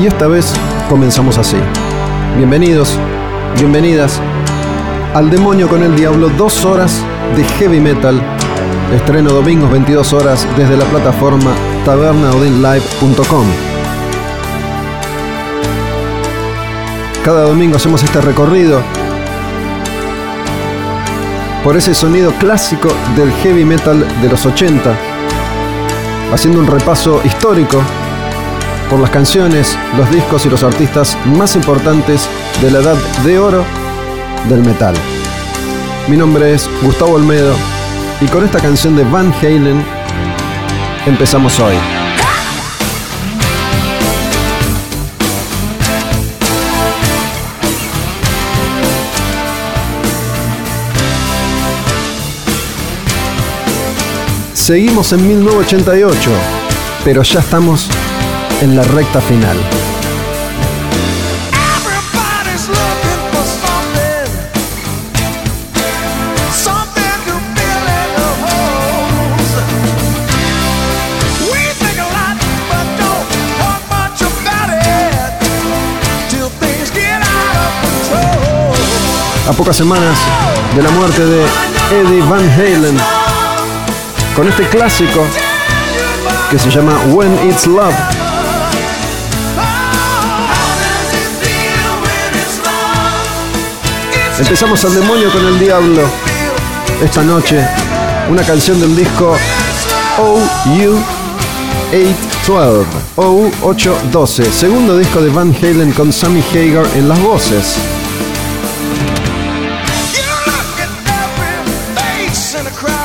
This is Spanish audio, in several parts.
Y esta vez comenzamos así. Bienvenidos, bienvenidas al Demonio con el Diablo, dos horas de heavy metal. Estreno domingos 22 horas desde la plataforma tabernaudinlive.com. Cada domingo hacemos este recorrido por ese sonido clásico del heavy metal de los 80, haciendo un repaso histórico por las canciones, los discos y los artistas más importantes de la edad de oro del metal. Mi nombre es Gustavo Olmedo y con esta canción de Van Halen empezamos hoy. Seguimos en 1988, pero ya estamos en la recta final. A pocas semanas de la muerte de Eddie Van Halen, con este clásico que se llama When It's Love. Empezamos al demonio con el diablo. Esta noche, una canción del disco OU 812. OU 812. Segundo disco de Van Halen con Sammy Hagar en las voces.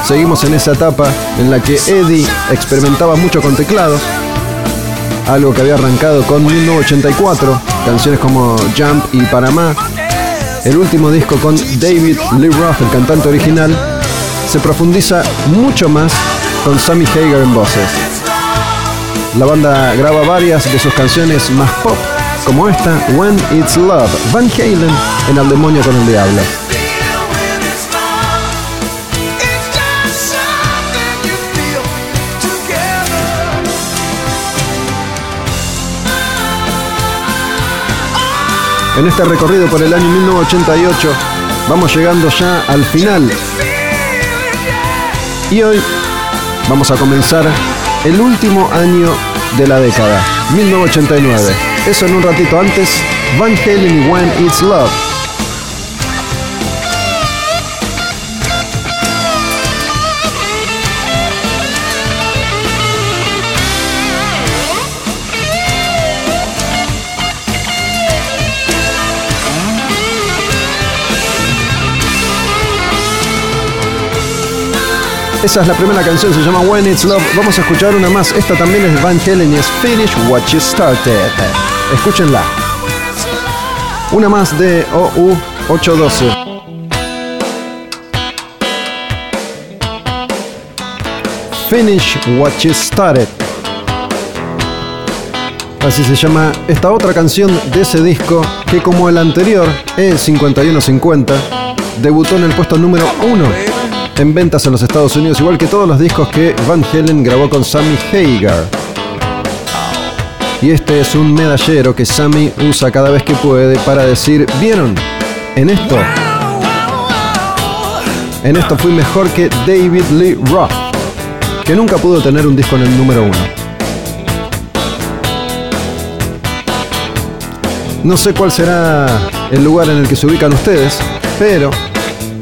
Seguimos en esa etapa en la que Eddie experimentaba mucho con teclados, algo que había arrancado con 1984, canciones como Jump y Panamá, el último disco con David Lee Roth, el cantante original, se profundiza mucho más con Sammy Hagar en voces. La banda graba varias de sus canciones más pop, como esta, When It's Love, Van Halen en Al Demonio con el Diablo. En este recorrido por el año 1988 vamos llegando ya al final. Y hoy vamos a comenzar el último año de la década, 1989. Eso en un ratito antes, Van Halen When It's Love. Esa es la primera canción, se llama When It's Love. Vamos a escuchar una más. Esta también es de Van Halen y es Finish What You Started. Escúchenla. Una más de OU 812. Finish What You Started. Así se llama esta otra canción de ese disco que como el anterior, E5150, debutó en el puesto número 1 en ventas en los Estados Unidos, igual que todos los discos que Van Halen grabó con Sammy Hagar. Y este es un medallero que Sammy usa cada vez que puede para decir, ¿vieron? En esto, en esto fui mejor que David Lee Roth, que nunca pudo tener un disco en el número 1. No sé cuál será el lugar en el que se ubican ustedes, pero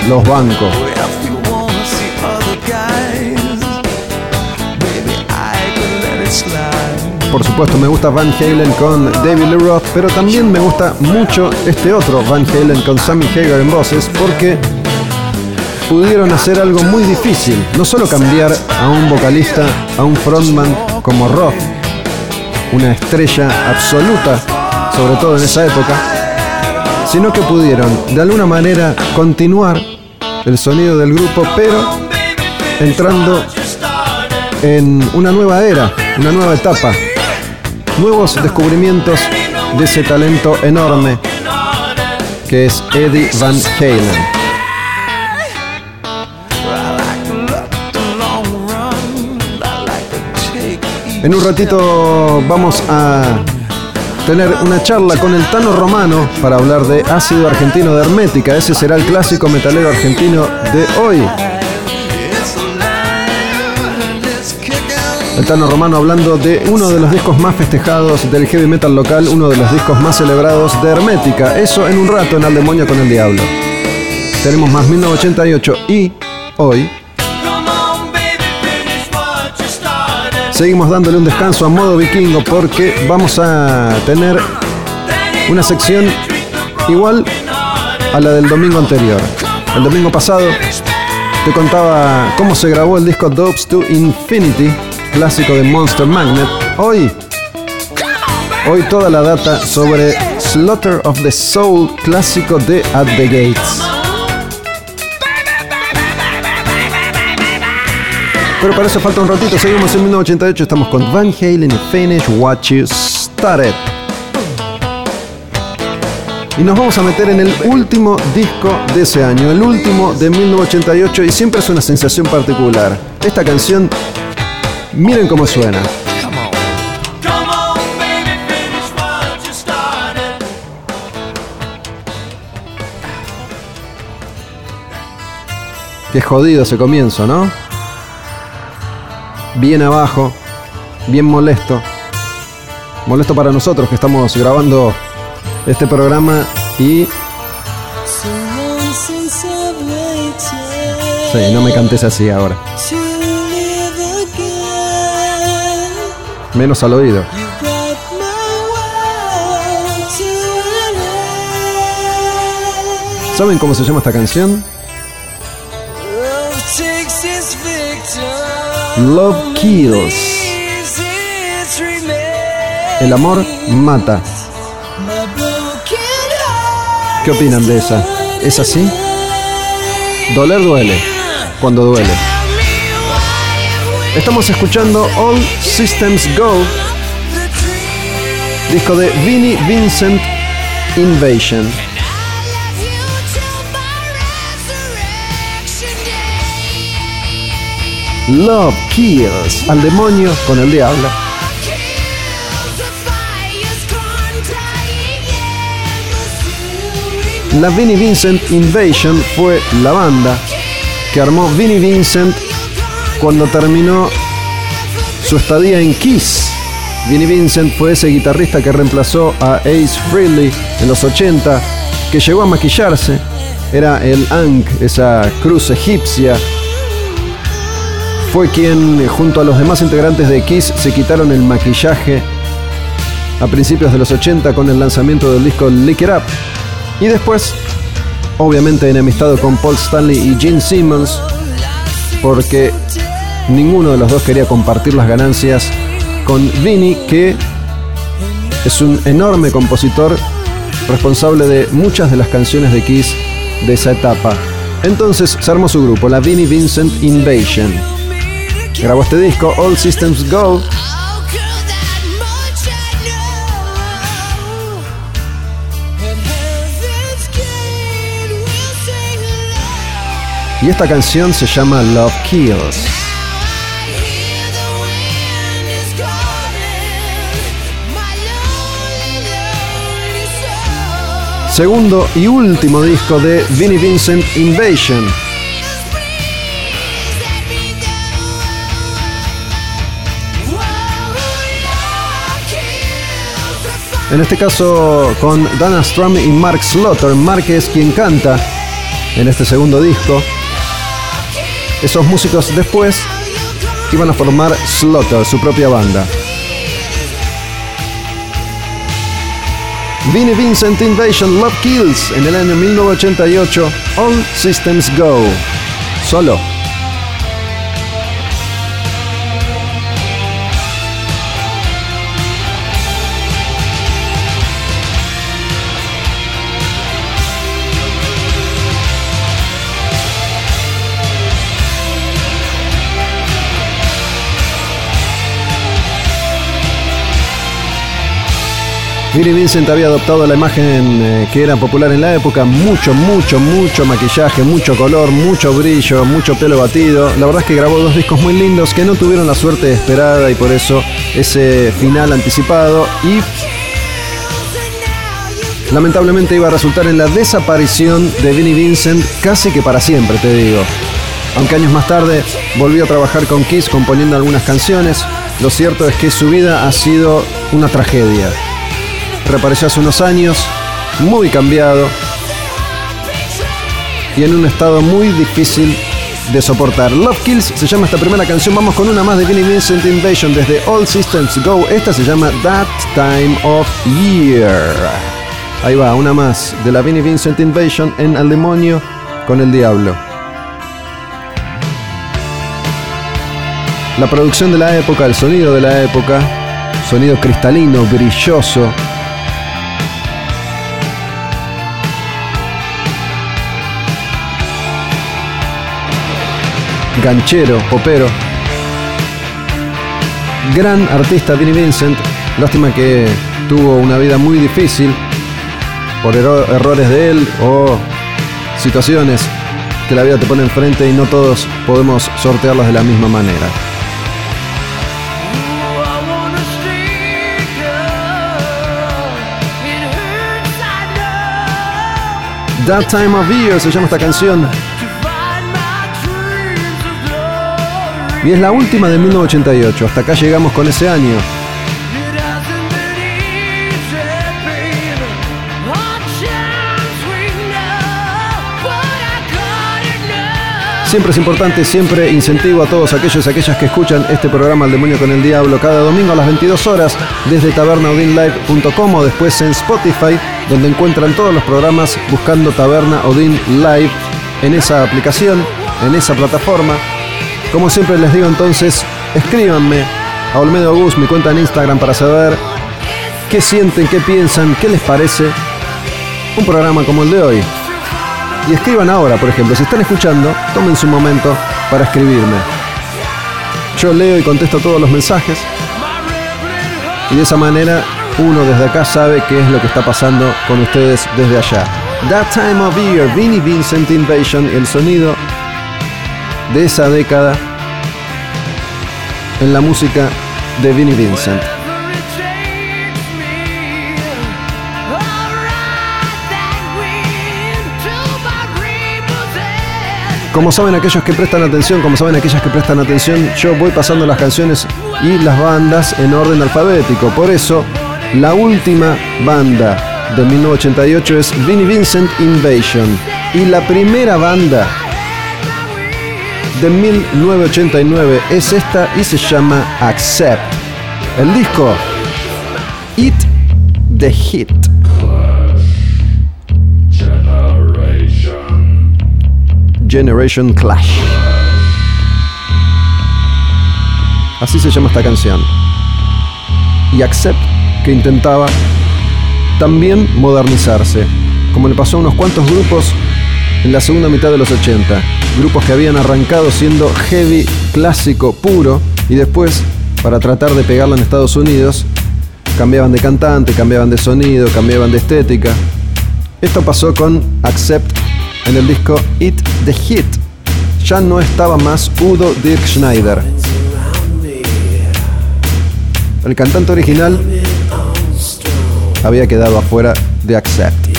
los bancos. Por supuesto me gusta Van Halen con David Lee Roth, pero también me gusta mucho este otro Van Halen con Sammy Hagar en voces, porque pudieron hacer algo muy difícil, no solo cambiar a un vocalista, a un frontman como Roth, una estrella absoluta, sobre todo en esa época, sino que pudieron de alguna manera continuar el sonido del grupo, pero entrando en una nueva era, una nueva etapa, nuevos descubrimientos de ese talento enorme que es Eddie Van Halen. En un ratito vamos a tener una charla con el Tano Romano para hablar de ácido argentino de Hermética. Ese será el clásico metalero argentino de hoy. El Tano Romano hablando de uno de los discos más festejados del heavy metal local, uno de los discos más celebrados de Hermética. Eso en un rato en Al Demonio con el Diablo. Tenemos más 1988 y hoy seguimos dándole un descanso a modo vikingo porque vamos a tener una sección igual a la del domingo anterior. El domingo pasado te contaba cómo se grabó el disco Dopes to Infinity clásico de Monster Magnet. Hoy, hoy toda la data sobre Slaughter of the Soul, clásico de At the Gates. Pero para eso falta un ratito, seguimos en 1988, estamos con Van Halen y Finish What You Started. Y nos vamos a meter en el último disco de ese año, el último de 1988 y siempre es una sensación particular. Esta canción Miren cómo suena. Qué jodido ese comienzo, ¿no? Bien abajo, bien molesto. Molesto para nosotros que estamos grabando este programa y... Sí, no me cantes así ahora. Menos al oído. ¿Saben cómo se llama esta canción? Love Kills. El amor mata. ¿Qué opinan de esa? ¿Es así? Doler duele, cuando duele. Estamos escuchando All Systems Go, disco de Vinnie Vincent Invasion. Love Kills, al demonio con el diablo. La Vinnie Vincent Invasion fue la banda que armó Vinnie Vincent cuando terminó su estadía en Kiss. Vinnie Vincent fue ese guitarrista que reemplazó a Ace Frehley en los 80, que llegó a maquillarse. Era el Ankh, esa cruz egipcia. Fue quien, junto a los demás integrantes de Kiss, se quitaron el maquillaje a principios de los 80 con el lanzamiento del disco Lick It Up. Y después, obviamente enemistado con Paul Stanley y Gene Simmons, porque Ninguno de los dos quería compartir las ganancias con Vini, que es un enorme compositor responsable de muchas de las canciones de Kiss de esa etapa. Entonces se armó su grupo, la Vinnie Vincent Invasion. Grabó este disco, All Systems Go, Y esta canción se llama Love Kills. Segundo y último disco de Vinnie Vincent Invasion. En este caso con Dana Strum y Mark Slaughter. Mark es quien canta en este segundo disco. Esos músicos después iban a formar Slaughter, su propia banda. Vinnie Vincent Invasion Love Kills en el año 1988. All Systems Go. Solo. Vinnie Vincent había adoptado la imagen eh, que era popular en la época, mucho, mucho, mucho maquillaje, mucho color, mucho brillo, mucho pelo batido. La verdad es que grabó dos discos muy lindos que no tuvieron la suerte esperada y por eso ese final anticipado y lamentablemente iba a resultar en la desaparición de Vinnie Vincent casi que para siempre, te digo. Aunque años más tarde volvió a trabajar con Kiss componiendo algunas canciones, lo cierto es que su vida ha sido una tragedia reapareció hace unos años, muy cambiado y en un estado muy difícil de soportar. Love Kills se llama esta primera canción. Vamos con una más de Vinnie Vincent Invasion desde All Systems Go. Esta se llama That Time of Year. Ahí va, una más de la Vinnie Vincent Invasion en Al Demonio con el Diablo. La producción de la época, el sonido de la época, sonido cristalino, brilloso, ganchero, popero. Gran artista Vinnie Vincent, lástima que tuvo una vida muy difícil por errores de él o situaciones que la vida te pone enfrente y no todos podemos sortearlas de la misma manera. That Time of Year se llama esta canción. Y es la última de 1988. Hasta acá llegamos con ese año. Siempre es importante, siempre incentivo a todos aquellos y aquellas que escuchan este programa El Demonio con el Diablo cada domingo a las 22 horas desde tabernaodinlive.com o después en Spotify, donde encuentran todos los programas buscando Taberna Odin Live en esa aplicación, en esa plataforma. Como siempre les digo entonces, escríbanme a Olmedo Gus, mi cuenta en Instagram, para saber qué sienten, qué piensan, qué les parece un programa como el de hoy. Y escriban ahora, por ejemplo, si están escuchando, tomen su momento para escribirme. Yo leo y contesto todos los mensajes. Y de esa manera uno desde acá sabe qué es lo que está pasando con ustedes desde allá. That Time of Year, Vinnie Vincent Invasion, el sonido de esa década en la música de Vinnie Vincent. Como saben aquellos que prestan atención, como saben aquellas que prestan atención, yo voy pasando las canciones y las bandas en orden alfabético. Por eso, la última banda de 1988 es Vinnie Vincent Invasion. Y la primera banda de 1989 es esta y se llama Accept. El disco Eat the Hit. Generation Clash. Así se llama esta canción. Y Accept que intentaba también modernizarse, como le pasó a unos cuantos grupos en la segunda mitad de los 80. Grupos que habían arrancado siendo heavy, clásico, puro, y después, para tratar de pegarlo en Estados Unidos, cambiaban de cantante, cambiaban de sonido, cambiaban de estética. Esto pasó con Accept en el disco Eat the Hit ya no estaba más Udo Dirk Schneider. El cantante original había quedado afuera de Accept.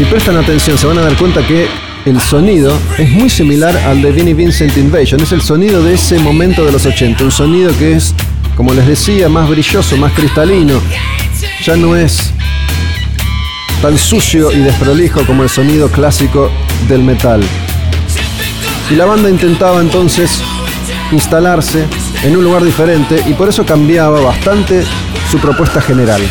Si prestan atención se van a dar cuenta que el sonido es muy similar al de Vinnie Vincent Invasion. Es el sonido de ese momento de los 80. Un sonido que es, como les decía, más brilloso, más cristalino. Ya no es tan sucio y desprolijo como el sonido clásico del metal. Y la banda intentaba entonces instalarse en un lugar diferente y por eso cambiaba bastante su propuesta general.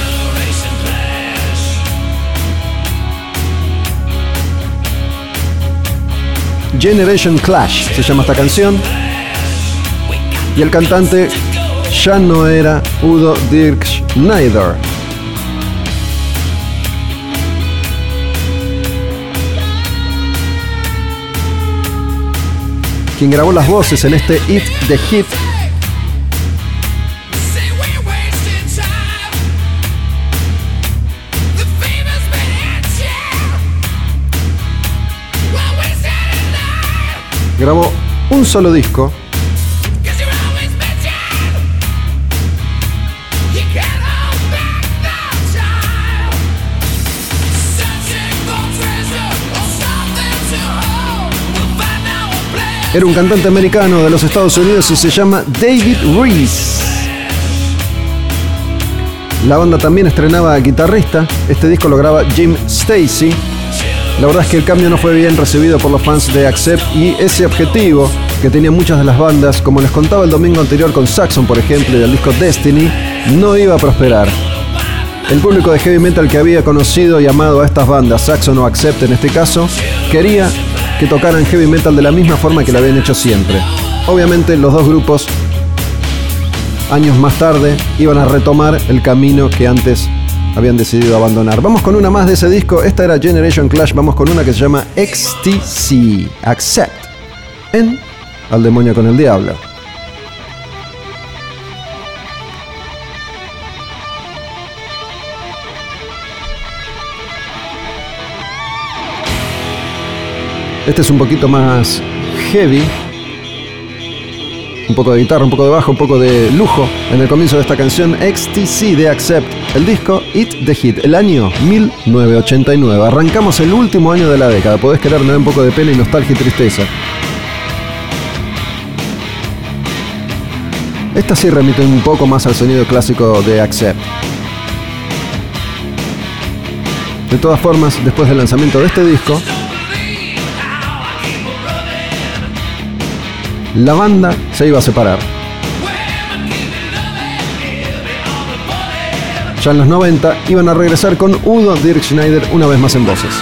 Generation Clash se llama esta canción. Y el cantante ya no era Udo Dirk Schneider. Quien grabó las voces en este It the Hit grabó un solo disco. Era un cantante americano de los Estados Unidos y se llama David Reese. La banda también estrenaba guitarrista. Este disco lo graba Jim Stacy la verdad es que el cambio no fue bien recibido por los fans de Accept y ese objetivo que tenían muchas de las bandas, como les contaba el domingo anterior con Saxon, por ejemplo, y el disco Destiny, no iba a prosperar. El público de heavy metal que había conocido y amado a estas bandas, Saxon o Accept en este caso, quería que tocaran heavy metal de la misma forma que lo habían hecho siempre. Obviamente los dos grupos, años más tarde, iban a retomar el camino que antes habían decidido abandonar. Vamos con una más de ese disco. Esta era Generation Clash. Vamos con una que se llama XTC. Accept. En Al demonio con el diablo. Este es un poquito más heavy, un poco de guitarra, un poco de bajo, un poco de lujo en el comienzo de esta canción XTC de Accept, el disco It the Hit, el año 1989. Arrancamos el último año de la década, podés querer, me un poco de pena y nostalgia y tristeza. Esta sí remite un poco más al sonido clásico de Accept. De todas formas, después del lanzamiento de este disco, la banda se iba a separar. Ya en los 90 iban a regresar con Udo Dirk Schneider una vez más en voces.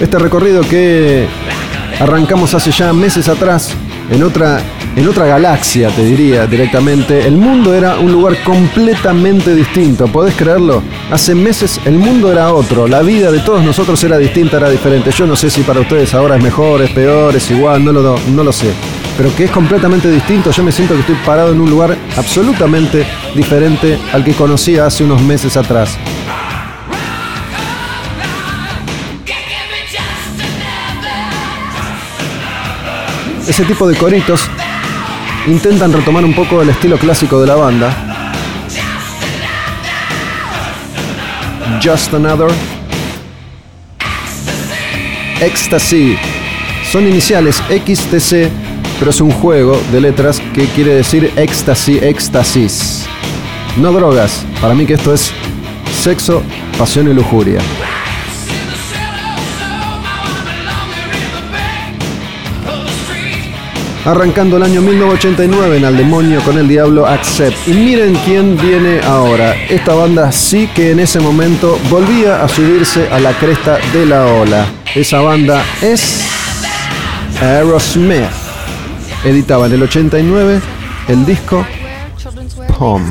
Este recorrido que arrancamos hace ya meses atrás en otra en otra galaxia, te diría directamente. El mundo era un lugar completamente distinto, ¿podés creerlo? Hace meses el mundo era otro, la vida de todos nosotros era distinta, era diferente. Yo no sé si para ustedes ahora es mejor, es peor, es igual, no lo, no lo sé. Pero que es completamente distinto, yo me siento que estoy parado en un lugar absolutamente diferente al que conocía hace unos meses atrás. Ese tipo de coritos intentan retomar un poco el estilo clásico de la banda. Just Another. Ecstasy. Son iniciales XTC, pero es un juego de letras que quiere decir ecstasy, éxtasis. No drogas. Para mí que esto es sexo, pasión y lujuria. arrancando el año 1989 en Al Demonio con el Diablo Accept. Y miren quién viene ahora. Esta banda sí que en ese momento volvía a subirse a la cresta de la ola. Esa banda es Aerosmith editaba en el 89 el disco Pom.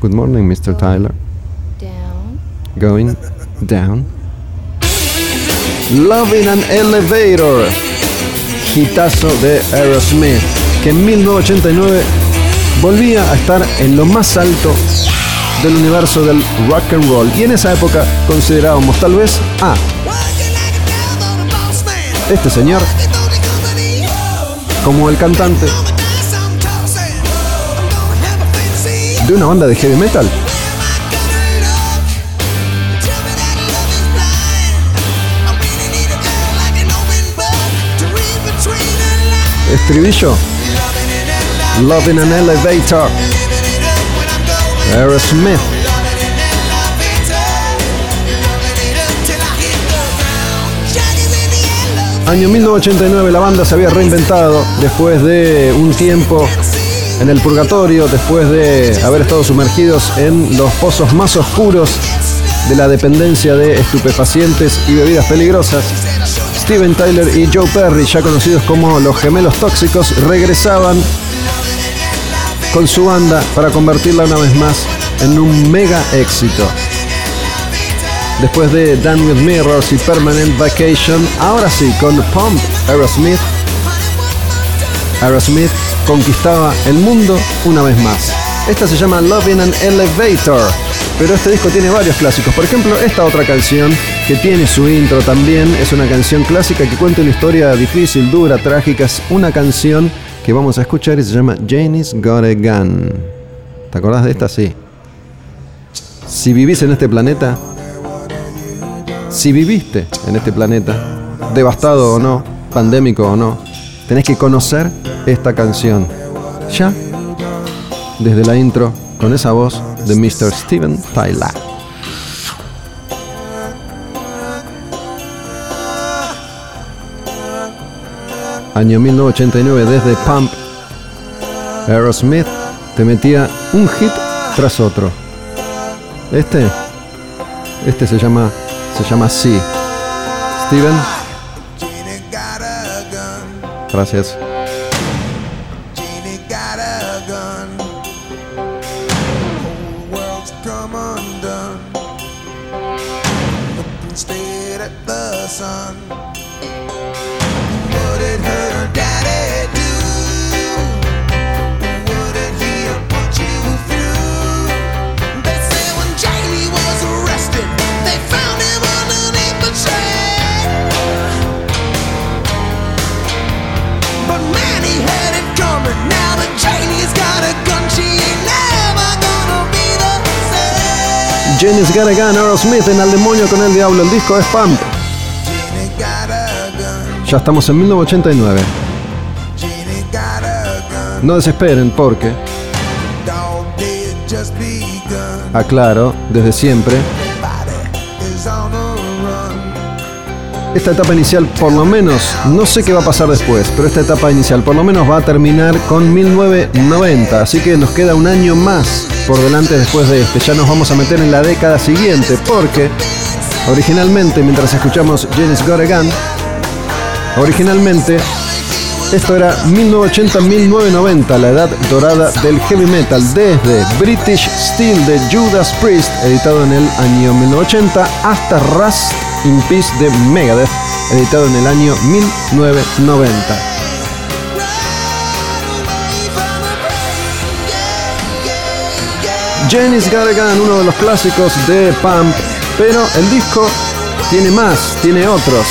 Good morning, Mr. Tyler. Going down. Love in an Elevator. Gitazo de Aerosmith, que en 1989 volvía a estar en lo más alto del universo del rock and roll y en esa época considerábamos tal vez a este señor como el cantante de una banda de heavy metal. Estribillo. Loving an elevator. Aerosmith. Año 1989 la banda se había reinventado después de un tiempo en el purgatorio, después de haber estado sumergidos en los pozos más oscuros de la dependencia de estupefacientes y bebidas peligrosas. Steven Tyler y Joe Perry, ya conocidos como los gemelos tóxicos, regresaban con su banda para convertirla una vez más en un mega éxito. Después de Dan with Mirrors y Permanent Vacation, ahora sí, con Pump, Aerosmith, Aerosmith conquistaba el mundo una vez más. Esta se llama Love in an Elevator, pero este disco tiene varios clásicos. Por ejemplo, esta otra canción que tiene su intro también es una canción clásica que cuenta una historia difícil, dura, trágica. Es una canción que vamos a escuchar y se llama Janie's Got a Gun. ¿Te acordás de esta? Sí. Si vivís en este planeta, si viviste en este planeta, devastado o no, pandémico o no, tenés que conocer esta canción. Ya, desde la intro, con esa voz de Mr. Steven Tyler. Año 1989, desde Pump, Aerosmith te metía un hit tras otro. Este, este se llama, se llama Sí. Steven, gracias. Got a Gun, Aerosmith en Al Demonio con el Diablo. El disco es Pump. Ya estamos en 1989. Janie got a gun. No desesperen porque, aclaro, desde siempre, esta etapa inicial por lo menos, no sé qué va a pasar después, pero esta etapa inicial por lo menos va a terminar con 1990, así que nos queda un año más por delante después de este. Ya nos vamos a meter en la década siguiente, porque originalmente, mientras escuchamos Janis Got a originalmente esto era 1980-1990, la edad dorada del heavy metal, desde British Steel de Judas Priest, editado en el año 1980, hasta Rust in Peace de Megadeth, editado en el año 1990. Janis Gun, uno de los clásicos de Pump, pero el disco tiene más, tiene otros.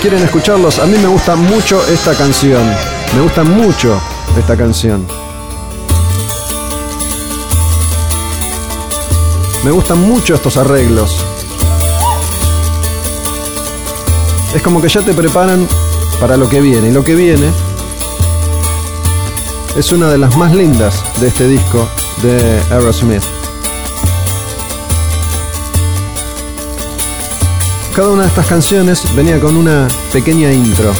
¿Quieren escucharlos? A mí me gusta mucho esta canción. Me gusta mucho esta canción. Me gustan mucho estos arreglos. Es como que ya te preparan para lo que viene. Y lo que viene es una de las más lindas de este disco de Aerosmith. Cada una de estas canciones venía con una pequeña intro.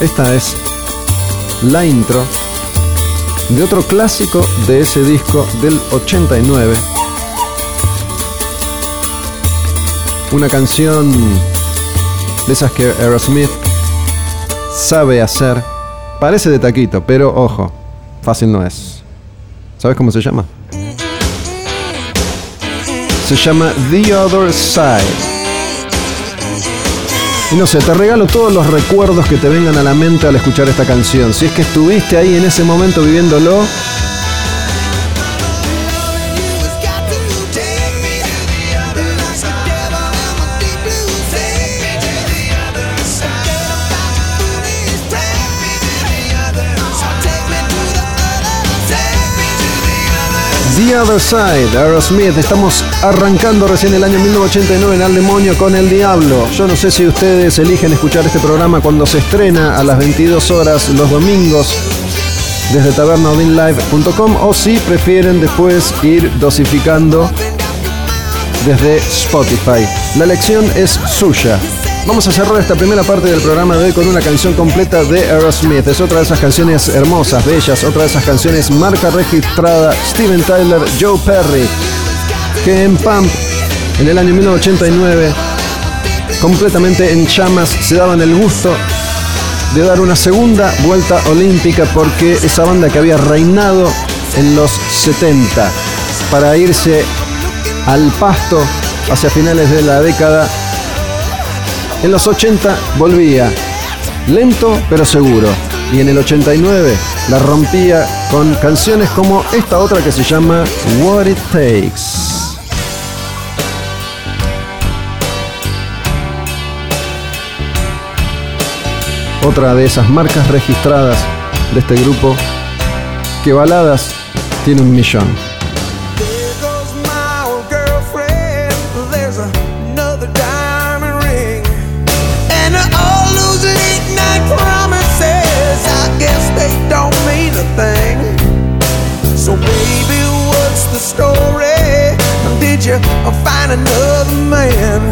Esta es la intro de otro clásico de ese disco del 89. Una canción de esas que Aerosmith sabe hacer. Parece de taquito, pero ojo, fácil no es. ¿Sabes cómo se llama? Se llama The Other Side. Y no sé, te regalo todos los recuerdos que te vengan a la mente al escuchar esta canción. Si es que estuviste ahí en ese momento viviéndolo, The Other Side, Aerosmith. Estamos arrancando recién el año 1989 en Al Demonio con el Diablo. Yo no sé si ustedes eligen escuchar este programa cuando se estrena a las 22 horas los domingos desde tabernaudinlive.com o si prefieren después ir dosificando desde Spotify. La elección es suya. Vamos a cerrar esta primera parte del programa de hoy con una canción completa de Aerosmith. Es otra de esas canciones hermosas, bellas, otra de esas canciones marca registrada Steven Tyler, Joe Perry, que en Pump, en el año 1989, completamente en llamas, se daban el gusto de dar una segunda vuelta olímpica porque esa banda que había reinado en los 70 para irse al pasto hacia finales de la década en los 80 volvía, lento pero seguro. Y en el 89 la rompía con canciones como esta otra que se llama What It Takes. Otra de esas marcas registradas de este grupo que baladas tiene un millón. You find another man?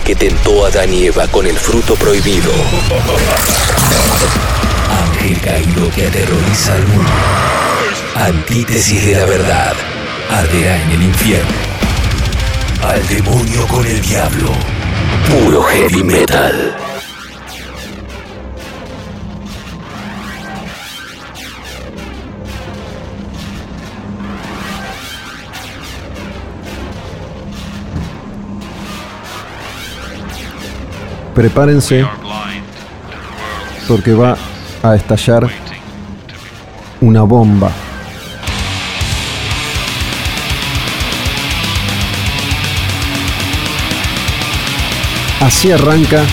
Que tentó a Adán y Eva con el fruto prohibido. Ángel caído que aterroriza al mundo. Antítesis de la verdad, arderá en el infierno. Al demonio con el diablo. Puro heavy metal. Prepárense porque va a estallar una bomba. Así arranca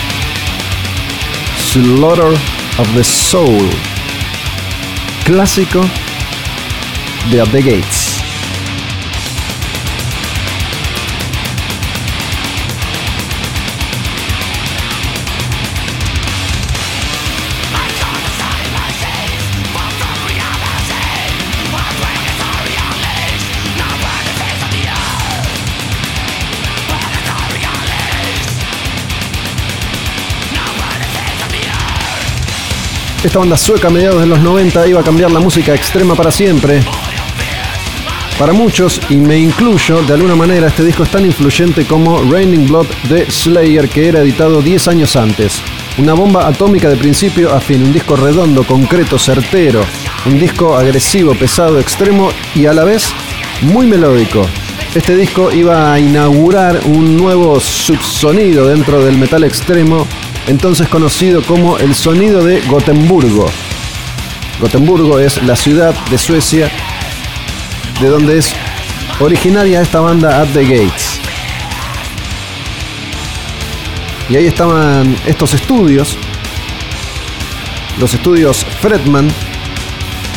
Slaughter of the Soul, clásico de At the Gates. Esta banda sueca a mediados de los 90 iba a cambiar la música extrema para siempre. Para muchos, y me incluyo, de alguna manera este disco es tan influyente como Raining Blood de Slayer, que era editado 10 años antes. Una bomba atómica de principio a fin, un disco redondo, concreto, certero, un disco agresivo, pesado, extremo y a la vez muy melódico. Este disco iba a inaugurar un nuevo subsonido dentro del metal extremo entonces conocido como el sonido de Gotemburgo. Gotemburgo es la ciudad de Suecia de donde es originaria esta banda At the Gates. Y ahí estaban estos estudios, los estudios Fredman,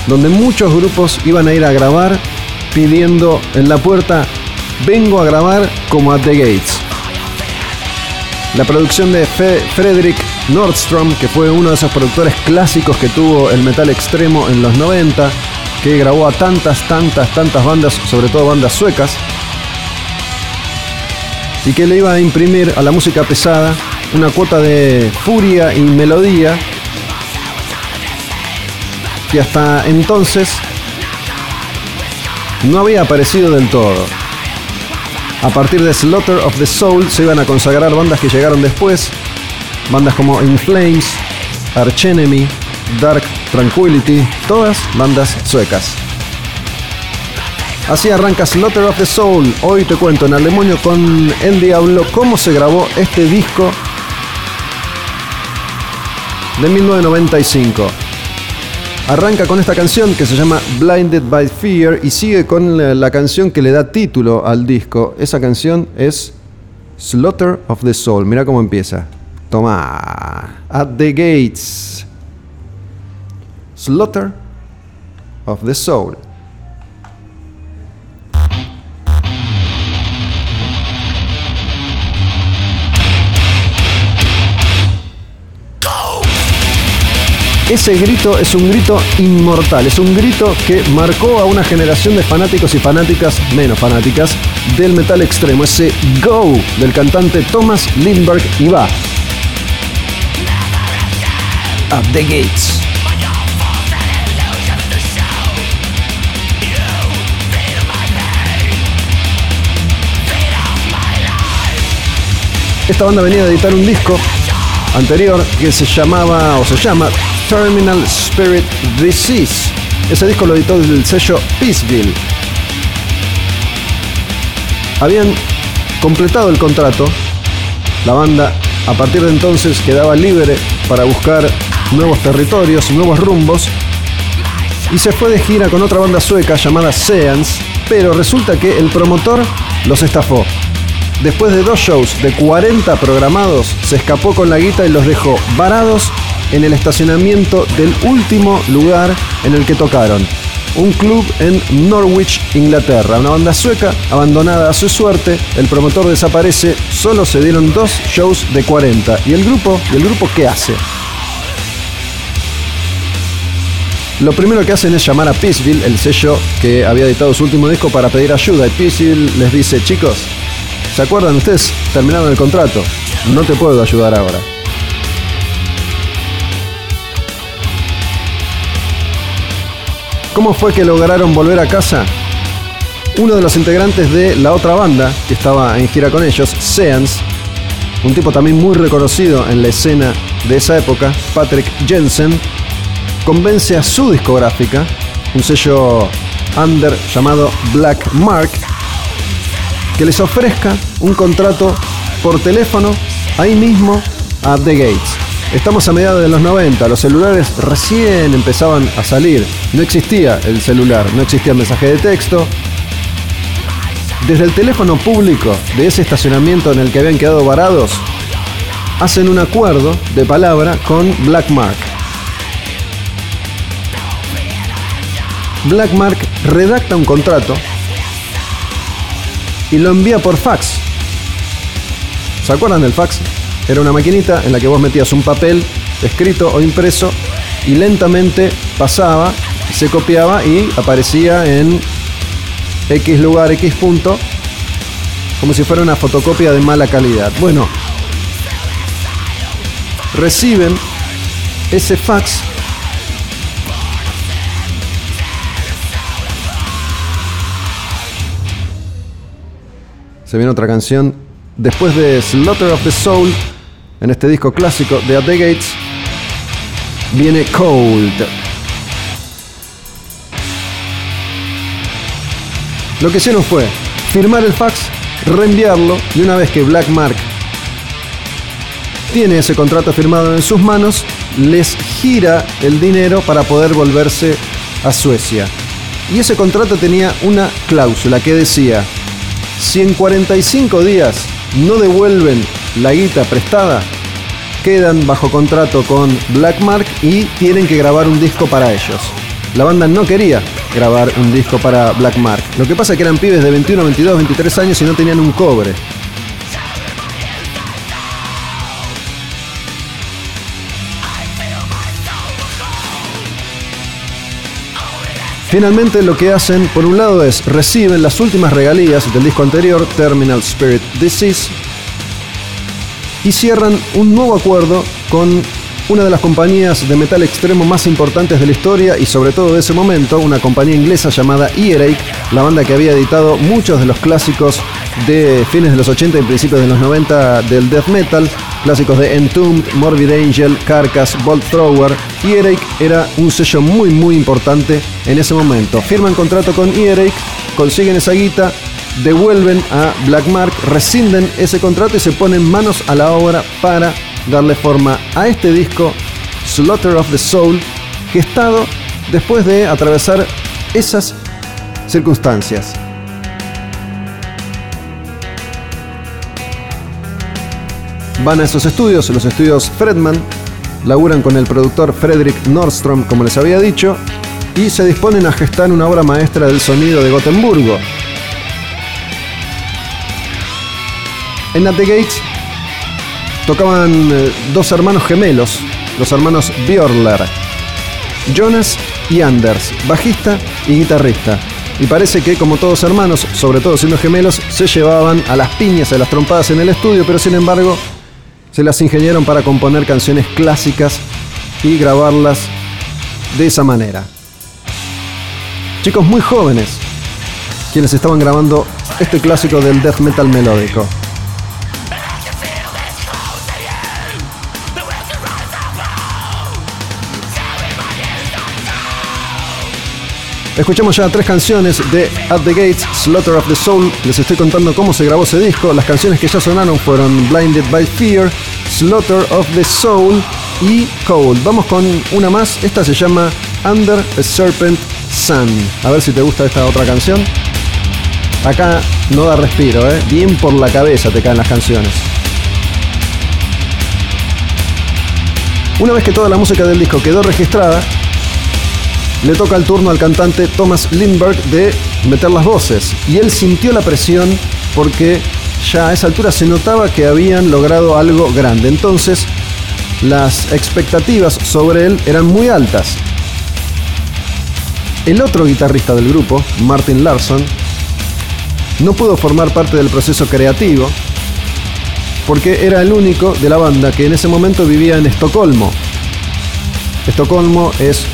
donde muchos grupos iban a ir a grabar pidiendo en la puerta, vengo a grabar como At the Gates. La producción de Fe Frederick Nordstrom, que fue uno de esos productores clásicos que tuvo el metal extremo en los 90, que grabó a tantas, tantas, tantas bandas, sobre todo bandas suecas, y que le iba a imprimir a la música pesada una cuota de furia y melodía que hasta entonces no había aparecido del todo. A partir de Slaughter of the Soul se iban a consagrar bandas que llegaron después, bandas como In Flames, Arch Enemy, Dark Tranquility, todas bandas suecas. Así arranca Slaughter of the Soul. Hoy te cuento en Al Demonio con El Diablo cómo se grabó este disco de 1995. Arranca con esta canción que se llama Blinded by Fear y sigue con la, canción que le da título al disco. Esa canción es Slaughter of the Soul. Mira cómo empieza. Toma. At the Gates. Slaughter of the Soul. Ese grito es un grito inmortal, es un grito que marcó a una generación de fanáticos y fanáticas, menos fanáticas, del metal extremo. Ese go del cantante Thomas Lindbergh y va. At the Gates. Esta banda venía de editar un disco anterior que se llamaba o se llama Terminal Spirit Disease. Ese disco lo editó desde el sello Peaceville. Habían completado el contrato. La banda a partir de entonces quedaba libre para buscar nuevos territorios, nuevos rumbos. Y se fue de gira con otra banda sueca llamada Seance, pero resulta que el promotor los estafó. Después de dos shows de 40 programados, se escapó con la guita y los dejó varados en el estacionamiento del último lugar en el que tocaron. Un club en Norwich, Inglaterra. Una banda sueca abandonada a su suerte. El promotor desaparece. Solo se dieron dos shows de 40. ¿Y el grupo? ¿Y el grupo qué hace? Lo primero que hacen es llamar a Peaceville, el sello que había editado su último disco, para pedir ayuda. Y Peaceville les dice, chicos, ¿Se acuerdan ustedes? Terminaron el contrato. No te puedo ayudar ahora. ¿Cómo fue que lograron volver a casa? Uno de los integrantes de la otra banda que estaba en gira con ellos, Seance, un tipo también muy reconocido en la escena de esa época, Patrick Jensen, convence a su discográfica, un sello under llamado Black Mark, que les ofrezca un contrato por teléfono ahí mismo a The Gates. Estamos a mediados de los 90, los celulares recién empezaban a salir, no existía el celular, no existía el mensaje de texto. Desde el teléfono público de ese estacionamiento en el que habían quedado varados, hacen un acuerdo de palabra con Blackmark. Blackmark redacta un contrato y lo envía por fax. ¿Se acuerdan del fax? Era una maquinita en la que vos metías un papel escrito o impreso y lentamente pasaba, se copiaba y aparecía en X lugar, X punto, como si fuera una fotocopia de mala calidad. Bueno, reciben ese fax Se viene otra canción después de Slaughter of the Soul en este disco clásico de At the Gates. Viene Cold. Lo que hicieron fue firmar el fax, reenviarlo y una vez que Black Mark tiene ese contrato firmado en sus manos, les gira el dinero para poder volverse a Suecia. Y ese contrato tenía una cláusula que decía, si en 45 días no devuelven la guita prestada, quedan bajo contrato con Blackmark y tienen que grabar un disco para ellos. La banda no quería grabar un disco para Blackmark. Lo que pasa es que eran pibes de 21, 22, 23 años y no tenían un cobre. Finalmente lo que hacen, por un lado, es reciben las últimas regalías del disco anterior, Terminal Spirit Disease, y cierran un nuevo acuerdo con una de las compañías de metal extremo más importantes de la historia y sobre todo de ese momento, una compañía inglesa llamada Earache, la banda que había editado muchos de los clásicos de fines de los 80 y principios de los 90 del death metal, clásicos de Entombed, Morbid Angel, Carcass, Bolt Thrower. Earache era un sello muy muy importante en ese momento. Firman contrato con Earache, consiguen esa guita, devuelven a Blackmark, rescinden ese contrato y se ponen manos a la obra para darle forma a este disco Slaughter of the Soul, gestado después de atravesar esas circunstancias. Van a esos estudios, los estudios Fredman, laburan con el productor Frederick Nordstrom, como les había dicho, y se disponen a gestar una obra maestra del sonido de Gotemburgo. En At the Gates tocaban eh, dos hermanos gemelos, los hermanos Björler. Jonas y Anders, bajista y guitarrista. Y parece que como todos hermanos, sobre todo siendo gemelos, se llevaban a las piñas, a las trompadas en el estudio, pero sin embargo se las ingeniaron para componer canciones clásicas y grabarlas de esa manera. Chicos muy jóvenes, quienes estaban grabando este clásico del death metal melódico. Escuchamos ya tres canciones de At the Gates, Slaughter of the Soul. Les estoy contando cómo se grabó ese disco. Las canciones que ya sonaron fueron Blinded by Fear, Slaughter of the Soul y Cold. Vamos con una más. Esta se llama Under a Serpent Sun. A ver si te gusta esta otra canción. Acá no da respiro, ¿eh? Bien por la cabeza te caen las canciones. Una vez que toda la música del disco quedó registrada, le toca el turno al cantante Thomas Lindbergh de meter las voces. Y él sintió la presión porque ya a esa altura se notaba que habían logrado algo grande. Entonces, las expectativas sobre él eran muy altas. El otro guitarrista del grupo, Martin Larson, no pudo formar parte del proceso creativo porque era el único de la banda que en ese momento vivía en Estocolmo. Estocolmo es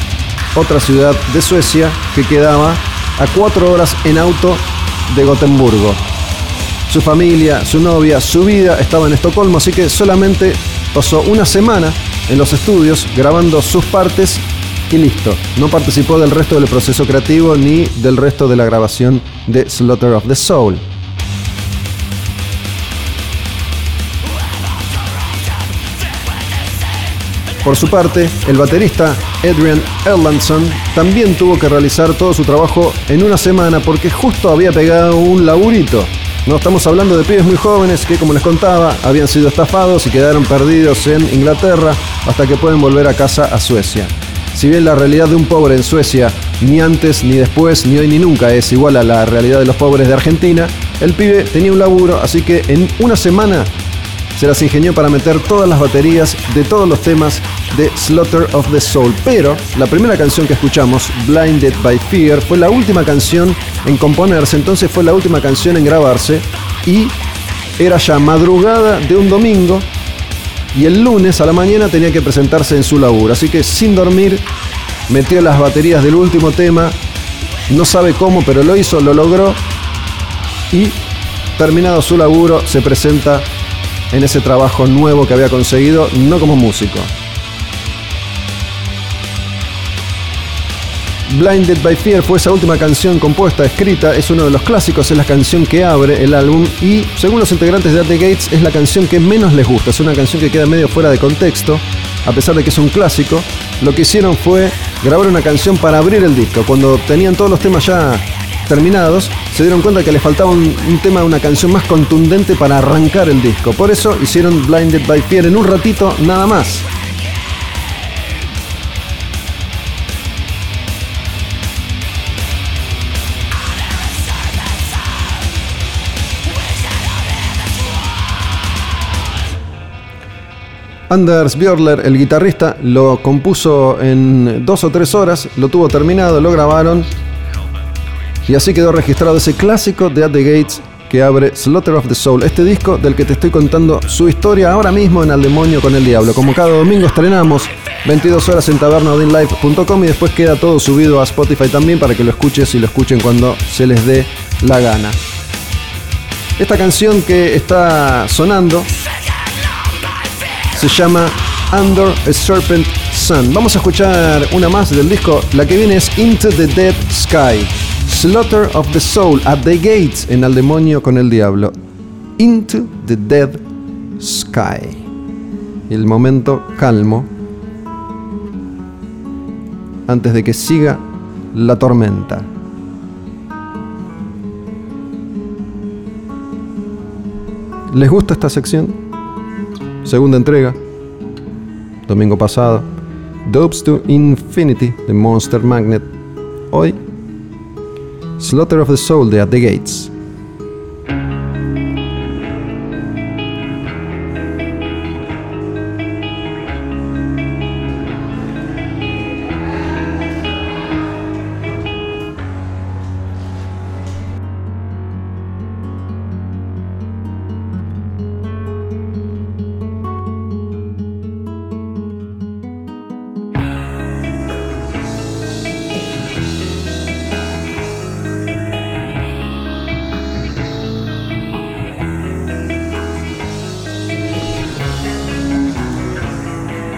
otra ciudad de Suecia que quedaba a cuatro horas en auto de Gotemburgo. Su familia, su novia, su vida estaba en Estocolmo, así que solamente pasó una semana en los estudios grabando sus partes y listo. No participó del resto del proceso creativo ni del resto de la grabación de Slaughter of the Soul. Por su parte, el baterista Adrian Erlandson también tuvo que realizar todo su trabajo en una semana porque justo había pegado un laburito. No estamos hablando de pibes muy jóvenes que, como les contaba, habían sido estafados y quedaron perdidos en Inglaterra hasta que pueden volver a casa a Suecia. Si bien la realidad de un pobre en Suecia ni antes, ni después, ni hoy, ni nunca es igual a la realidad de los pobres de Argentina, el pibe tenía un laburo, así que en una semana se las ingenió para meter todas las baterías de todos los temas de Slaughter of the Soul. Pero la primera canción que escuchamos, Blinded by Fear, fue la última canción en componerse, entonces fue la última canción en grabarse y era ya madrugada de un domingo y el lunes a la mañana tenía que presentarse en su laburo. Así que sin dormir metió las baterías del último tema, no sabe cómo, pero lo hizo, lo logró y terminado su laburo se presenta en ese trabajo nuevo que había conseguido, no como músico. Blinded by Fear fue esa última canción compuesta, escrita, es uno de los clásicos, es la canción que abre el álbum y según los integrantes de At The Gates es la canción que menos les gusta, es una canción que queda medio fuera de contexto, a pesar de que es un clásico, lo que hicieron fue grabar una canción para abrir el disco, cuando tenían todos los temas ya terminados, se dieron cuenta que les faltaba un, un, tema, una canción más contundente para arrancar el disco. Por eso hicieron Blinded by Fear en un ratito nada más. Anders Björler, el guitarrista, lo compuso en dos o tres horas, lo tuvo terminado, lo grabaron y así quedó registrado ese clásico de At the Gates que abre Slaughter of the Soul, este disco del que te estoy contando su historia ahora mismo en Al Demonio con el Diablo. Como cada domingo estrenamos 22 horas en tabernaudinlife.com y después queda todo subido a Spotify también para que lo escuches y lo escuchen cuando se les dé la gana. Esta canción que está sonando se llama Under a Serpent Sun. Vamos a escuchar una más del disco. La que viene es Into the Dead Sky. Slaughter of the Soul at the Gates en Al Demonio con el Diablo. Into the Dead Sky. El momento calmo antes de que siga la tormenta. ¿Les gusta esta sección? Segunda entrega, domingo pasado. Dopes to Infinity de Monster Magnet. Hoy, Slaughter of the Soul de At the Gates.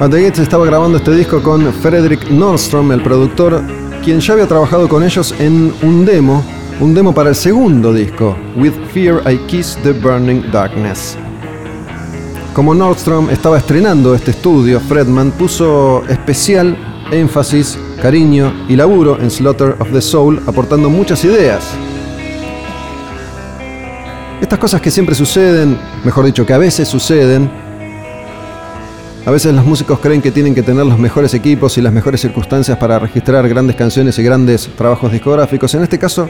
At the Gates estaba grabando este disco con Frederick Nordstrom, el productor, quien ya había trabajado con ellos en un demo, un demo para el segundo disco, With Fear I Kiss the Burning Darkness. Como Nordstrom estaba estrenando este estudio, Fredman puso especial énfasis, cariño y laburo en Slaughter of the Soul, aportando muchas ideas. Estas cosas que siempre suceden, mejor dicho, que a veces suceden, a veces los músicos creen que tienen que tener los mejores equipos y las mejores circunstancias para registrar grandes canciones y grandes trabajos discográficos. En este caso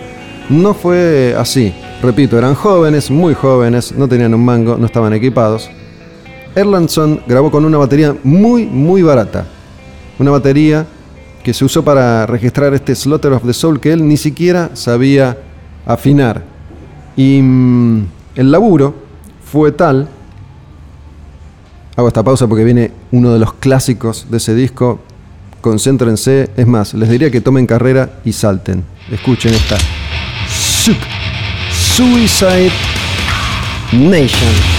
no fue así. Repito, eran jóvenes, muy jóvenes, no tenían un mango, no estaban equipados. Erlandson grabó con una batería muy, muy barata. Una batería que se usó para registrar este Slaughter of the Soul que él ni siquiera sabía afinar. Y mm, el laburo fue tal. Hago esta pausa porque viene uno de los clásicos de ese disco. Concéntrense. Es más, les diría que tomen carrera y salten. Escuchen esta. Suicide Nation.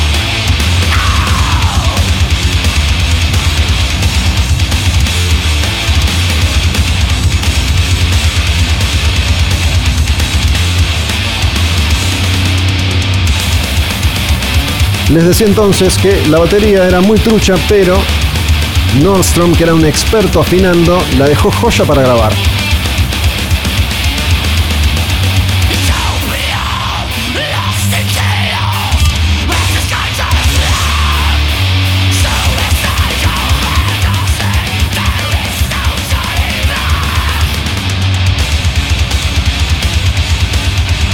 Les decía entonces que la batería era muy trucha, pero Nordstrom, que era un experto afinando, la dejó joya para grabar.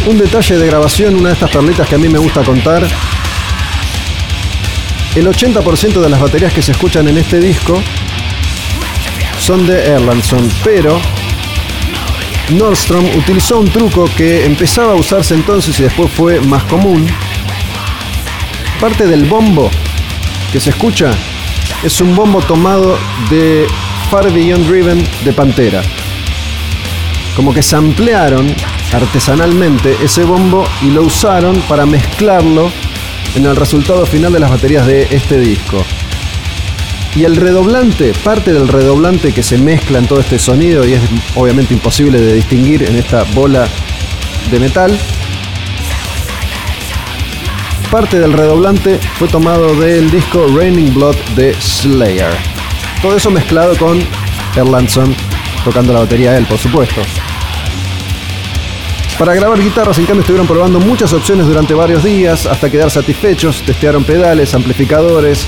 Un detalle de grabación, una de estas perlitas que a mí me gusta contar, el 80% de las baterías que se escuchan en este disco son de Erlandson, pero Nordstrom utilizó un truco que empezaba a usarse entonces y después fue más común. Parte del bombo que se escucha es un bombo tomado de Far Beyond Driven de Pantera. Como que se ampliaron artesanalmente ese bombo y lo usaron para mezclarlo en el resultado final de las baterías de este disco. Y el redoblante, parte del redoblante que se mezcla en todo este sonido y es obviamente imposible de distinguir en esta bola de metal, parte del redoblante fue tomado del disco Raining Blood de Slayer. Todo eso mezclado con Erlandson tocando la batería él, por supuesto. Para grabar guitarras, en cambio, estuvieron probando muchas opciones durante varios días hasta quedar satisfechos, testearon pedales, amplificadores.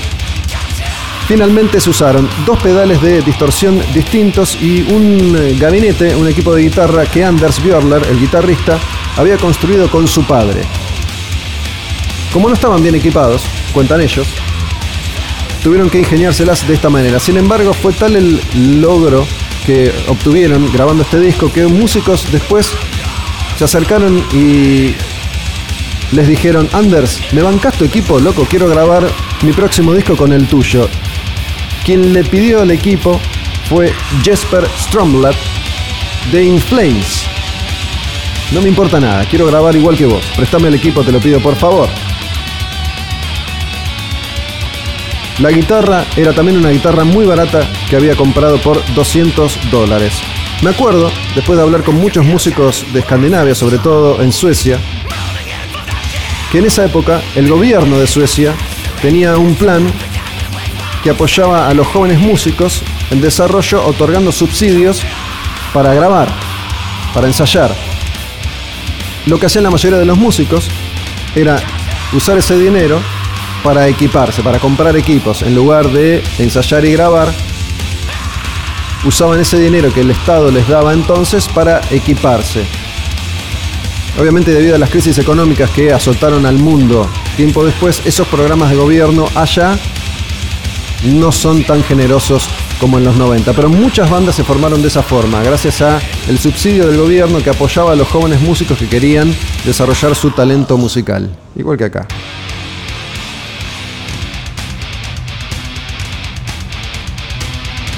Finalmente se usaron dos pedales de distorsión distintos y un eh, gabinete, un equipo de guitarra que Anders Björler, el guitarrista, había construido con su padre. Como no estaban bien equipados, cuentan ellos, tuvieron que ingeniárselas de esta manera. Sin embargo, fue tal el logro que obtuvieron grabando este disco que músicos después se acercaron y les dijeron, Anders, ¿me bancas tu equipo, loco? Quiero grabar mi próximo disco con el tuyo. Quien le pidió el equipo fue Jesper Stromblad de Inflames. No me importa nada, quiero grabar igual que vos. Préstame el equipo, te lo pido por favor. La guitarra era también una guitarra muy barata que había comprado por 200 dólares. Me acuerdo, después de hablar con muchos músicos de Escandinavia, sobre todo en Suecia, que en esa época el gobierno de Suecia tenía un plan que apoyaba a los jóvenes músicos en desarrollo otorgando subsidios para grabar, para ensayar. Lo que hacían la mayoría de los músicos era usar ese dinero para equiparse, para comprar equipos, en lugar de ensayar y grabar, usaban ese dinero que el Estado les daba entonces para equiparse. Obviamente debido a las crisis económicas que azotaron al mundo tiempo después, esos programas de gobierno allá no son tan generosos como en los 90, pero muchas bandas se formaron de esa forma, gracias a el subsidio del gobierno que apoyaba a los jóvenes músicos que querían desarrollar su talento musical, igual que acá.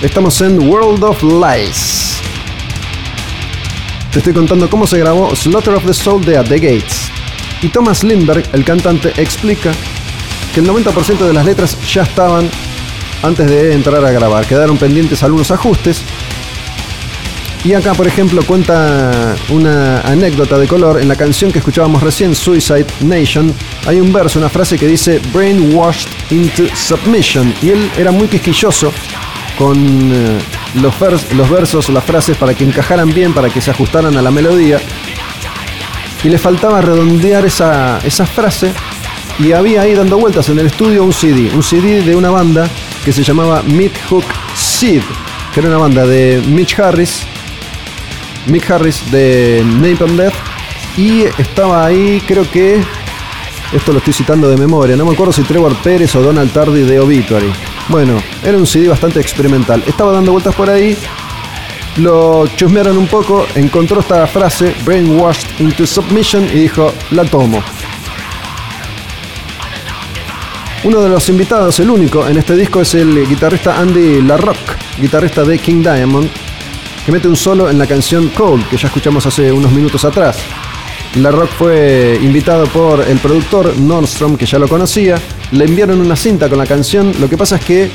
Estamos en World of Lies. Te estoy contando cómo se grabó Slaughter of the Soul de At the Gates. Y Thomas Lindbergh, el cantante, explica que el 90% de las letras ya estaban antes de entrar a grabar. Quedaron pendientes algunos ajustes. Y acá, por ejemplo, cuenta una anécdota de color. En la canción que escuchábamos recién, Suicide Nation, hay un verso, una frase que dice Brainwashed into Submission. Y él era muy quisquilloso con eh, los, versos, las frases para que encajaran bien, para que se ajustaran a la melodía. Y le faltaba redondear esa, frase. Y había ahí dando vueltas en el estudio un CD, un CD de una banda que se llamaba Meat Hook Seed, que era una banda de Mitch Harris, Mick Harris de Napalm Death, y estaba ahí, creo que, esto lo estoy citando de memoria, no me acuerdo si Trevor Pérez o Donald Tardy de Obituary. Bueno, era un CD bastante experimental. Estaba dando vueltas por ahí, lo chusmearon un poco, encontró esta frase, Brainwashed into Submission, y dijo, la tomo. Uno de los invitados, el único en este disco, es el guitarrista Andy LaRock, guitarrista de King Diamond, que mete un solo en la canción Cold, que ya escuchamos hace unos minutos atrás. LaRock fue invitado por el productor Nordstrom, que ya lo conocía, le enviaron una cinta con la canción, lo que pasa es que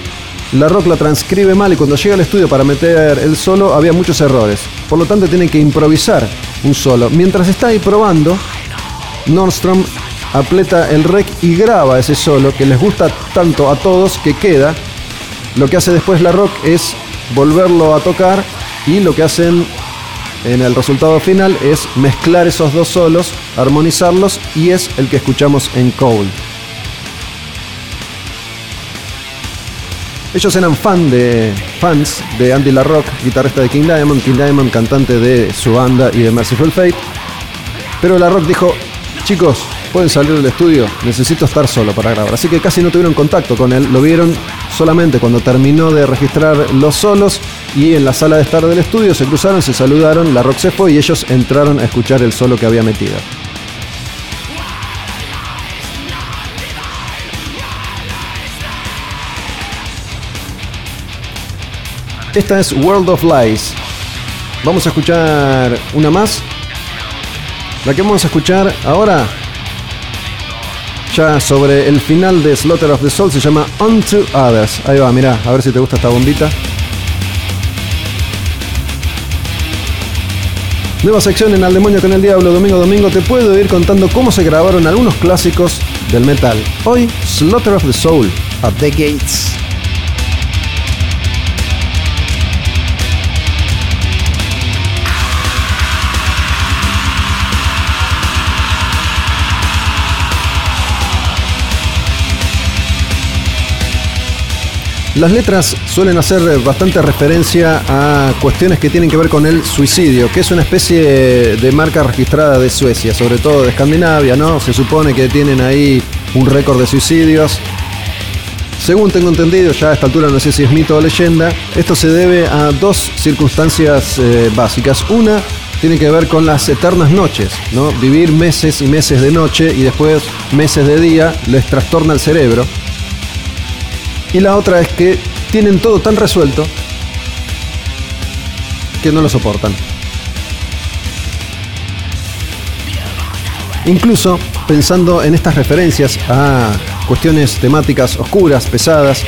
LaRock la transcribe mal y cuando llega al estudio para meter el solo había muchos errores. Por lo tanto tiene que improvisar un solo. Mientras está ahí probando, Nordstrom apleta el rec y graba ese solo que les gusta tanto a todos que queda. Lo que hace después la rock es volverlo a tocar y lo que hacen en el resultado final es mezclar esos dos solos, armonizarlos y es el que escuchamos en Cold. Ellos eran fan de, fans de Andy LaRock, guitarrista de King Diamond, King Diamond, cantante de su banda y de Merciful Fate. Pero LaRock dijo, chicos, pueden salir del estudio, necesito estar solo para grabar. Así que casi no tuvieron contacto con él, lo vieron solamente cuando terminó de registrar los solos y en la sala de estar del estudio se cruzaron, se saludaron, la rock se fue y ellos entraron a escuchar el solo que había metido. Esta es World of Lies. Vamos a escuchar una más. La que vamos a escuchar ahora ya sobre el final de Slaughter of the Soul se llama Unto Others. Ahí va, mirá, a ver si te gusta esta bombita. Nueva sección en Al Demonio con el Diablo, domingo domingo te puedo ir contando cómo se grabaron algunos clásicos del metal. Hoy, Slaughter of the Soul, At the Gates. Las letras suelen hacer bastante referencia a cuestiones que tienen que ver con el suicidio, que es una especie de marca registrada de Suecia, sobre todo de Escandinavia, ¿no? Se supone que tienen ahí un récord de suicidios. Según tengo entendido, ya a esta altura no sé si es mito o leyenda, esto se debe a dos circunstancias eh, básicas. Una tiene que ver con las eternas noches, ¿no? Vivir meses y meses de noche y después meses de día les trastorna el cerebro y la otra es que tienen todo tan resuelto que no lo soportan. Incluso pensando en estas referencias a cuestiones temáticas oscuras, pesadas,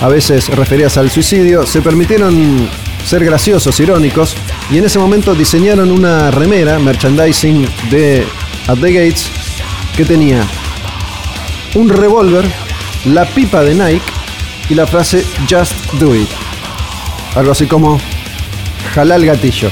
a veces referidas al suicidio, se permitieron ser graciosos, irónicos, y en ese momento diseñaron una remera, merchandising de At the Gates, que tenía un revólver, la pipa de Nike y la frase Just Do It. Algo así como jala el gatillo.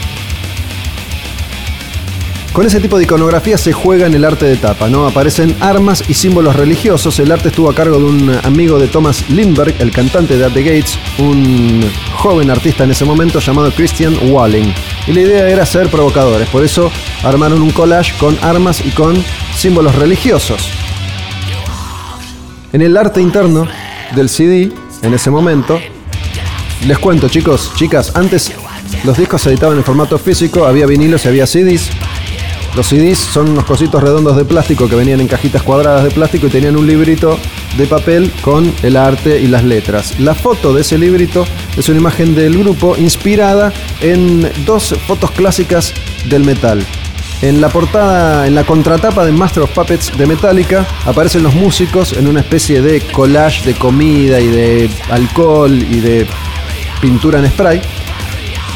Con ese tipo de iconografía se juega en el arte de tapa, ¿no? Aparecen armas y símbolos religiosos. El arte estuvo a cargo de un amigo de Thomas Lindbergh, el cantante de At the Gates, un joven artista en ese momento llamado Christian Walling. Y la idea era ser provocadores, por eso armaron un collage con armas y con símbolos religiosos. En el arte interno del CD en ese momento. Les cuento, chicos, chicas, antes los discos se editaban en formato físico, había vinilos y había CDs. Los CDs son unos cositos redondos de plástico que venían en cajitas cuadradas de plástico y tenían un librito de papel con el arte y las letras. La foto de ese librito es una imagen del grupo inspirada en dos fotos clásicas del metal. En la portada, en la contratapa de Master of Puppets de Metallica, aparecen los músicos en una especie de collage de comida y de alcohol y de pintura en spray.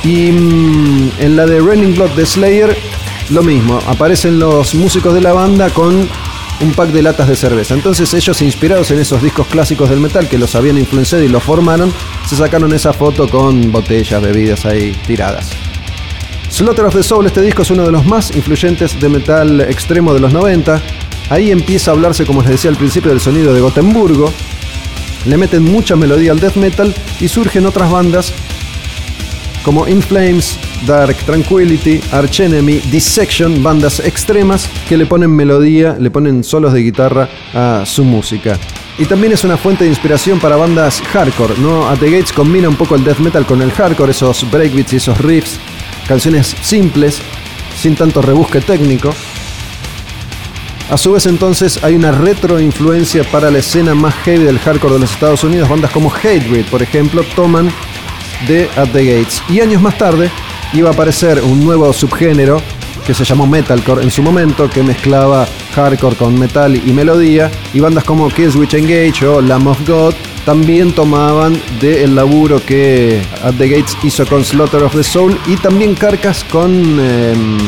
Y mm, en la de Raining Blood de Slayer, lo mismo, aparecen los músicos de la banda con un pack de latas de cerveza. Entonces ellos, inspirados en esos discos clásicos del metal que los habían influenciado y los formaron, se sacaron esa foto con botellas, bebidas ahí tiradas. Slaughter of the Soul, este disco es uno de los más influyentes de metal extremo de los 90. Ahí empieza a hablarse, como les decía al principio, del sonido de Gotemburgo. Le meten mucha melodía al death metal y surgen otras bandas como In Flames, Dark Tranquility, Arch Enemy, Dissection, bandas extremas que le ponen melodía, le ponen solos de guitarra a su música. Y también es una fuente de inspiración para bandas hardcore, ¿no? At the Gates combina un poco el death metal con el hardcore, esos breakbeats y esos riffs, canciones simples, sin tanto rebusque técnico. A su vez entonces hay una retro influencia para la escena más heavy del hardcore de los Estados Unidos. Bandas como Hatebreed, por ejemplo, toman de At the Gates. Y años más tarde iba a aparecer un nuevo subgénero que se llamó metalcore en su momento, que mezclaba hardcore con metal y melodía, y bandas como Killswitch Engage o Lamb of God también tomaban del laburo que At the Gates hizo con Slaughter of the Soul y también Carcas con... Em,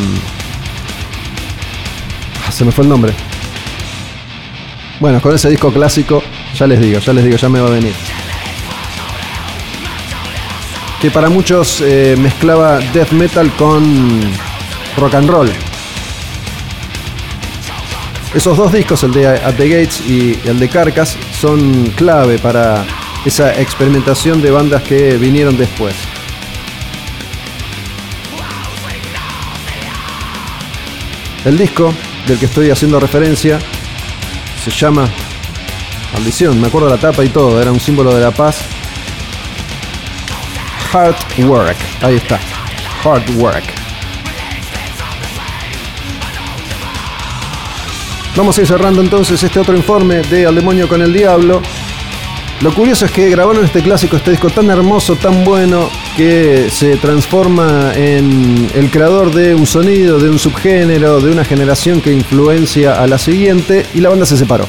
ah, se me fue el nombre. Bueno, con ese disco clásico, ya les digo, ya les digo, ya me va a venir que para muchos eh, mezclaba death metal con rock and roll. Esos dos discos, el de At the Gates y el de Carcass, son clave para esa experimentación de bandas que vinieron después. El disco del que estoy haciendo referencia se llama Maldición, me acuerdo la tapa y todo, era un símbolo de la paz Hard Work. Ahí está. Hard Work. Vamos a ir cerrando entonces este otro informe de Al demonio con el diablo. Lo curioso es que grabaron este clásico, este disco tan hermoso, tan bueno, que se transforma en el creador de un sonido, de un subgénero, de una generación que influencia a la siguiente, y la banda se separó.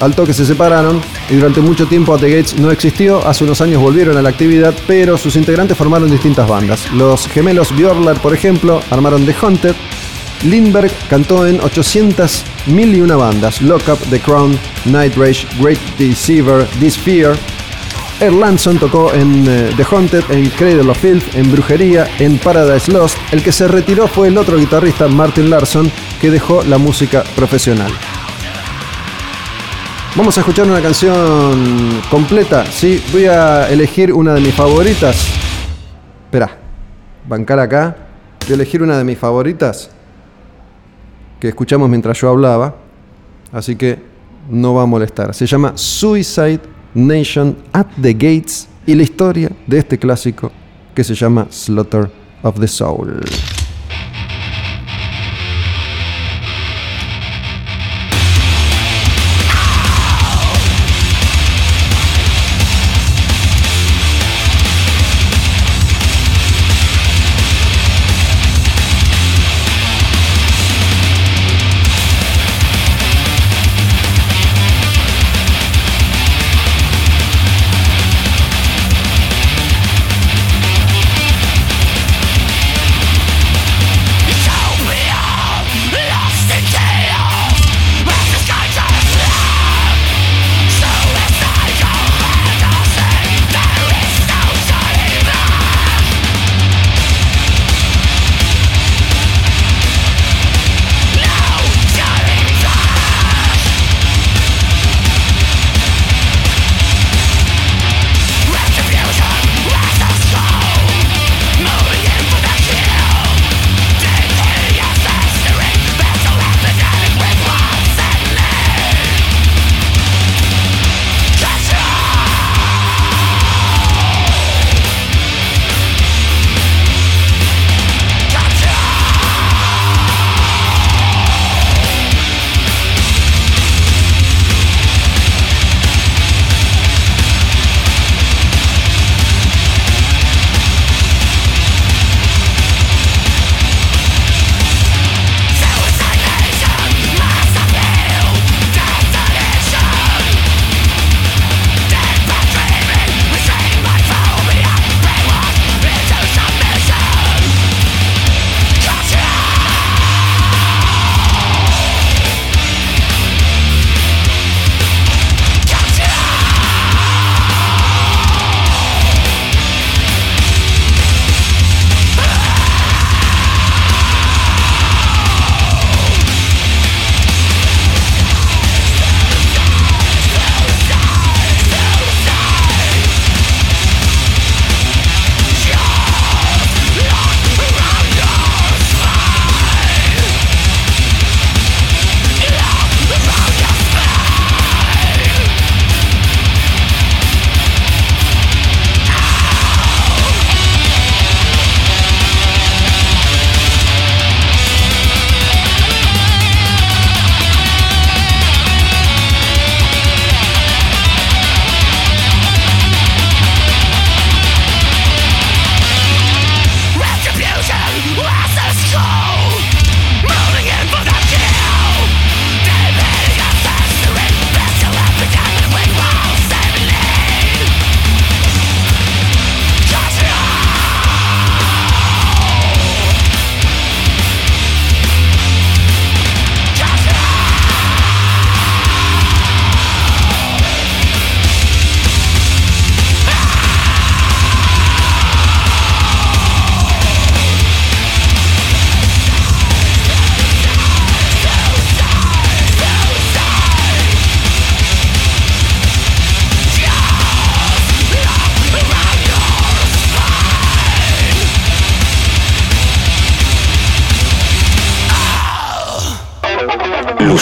Al toque se separaron y durante mucho tiempo At The Gates no existió. Hace unos años volvieron a la actividad, pero sus integrantes formaron distintas bandas. Los gemelos Björlar, por ejemplo, armaron The Haunted. Lindbergh cantó en 800 mil y una bandas: Lock Up, The Crown, Night Rage, Great Deceiver, This Fear. Erlandson tocó en eh, The Haunted, en Cradle of Filth, en Brujería, en Paradise Lost. El que se retiró fue el otro guitarrista Martin Larson, que dejó la música profesional. Vamos a escuchar una canción completa, ¿sí? Voy a elegir una de mis favoritas. Espera, bancar acá. Voy a elegir una de mis favoritas que escuchamos mientras yo hablaba. Así que no va a molestar. Se llama Suicide Nation at the Gates y la historia de este clásico que se llama Slaughter of the Soul.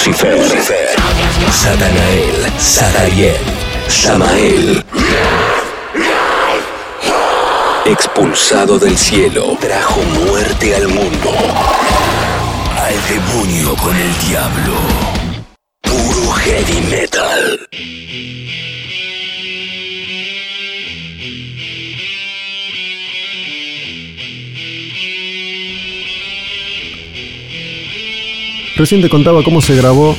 Lucifer, Satanael, Satariel, Samael. Expulsado del cielo, trajo muerte al mundo. Al demonio con el diablo. Puro heavy metal. Recién te contaba cómo se grabó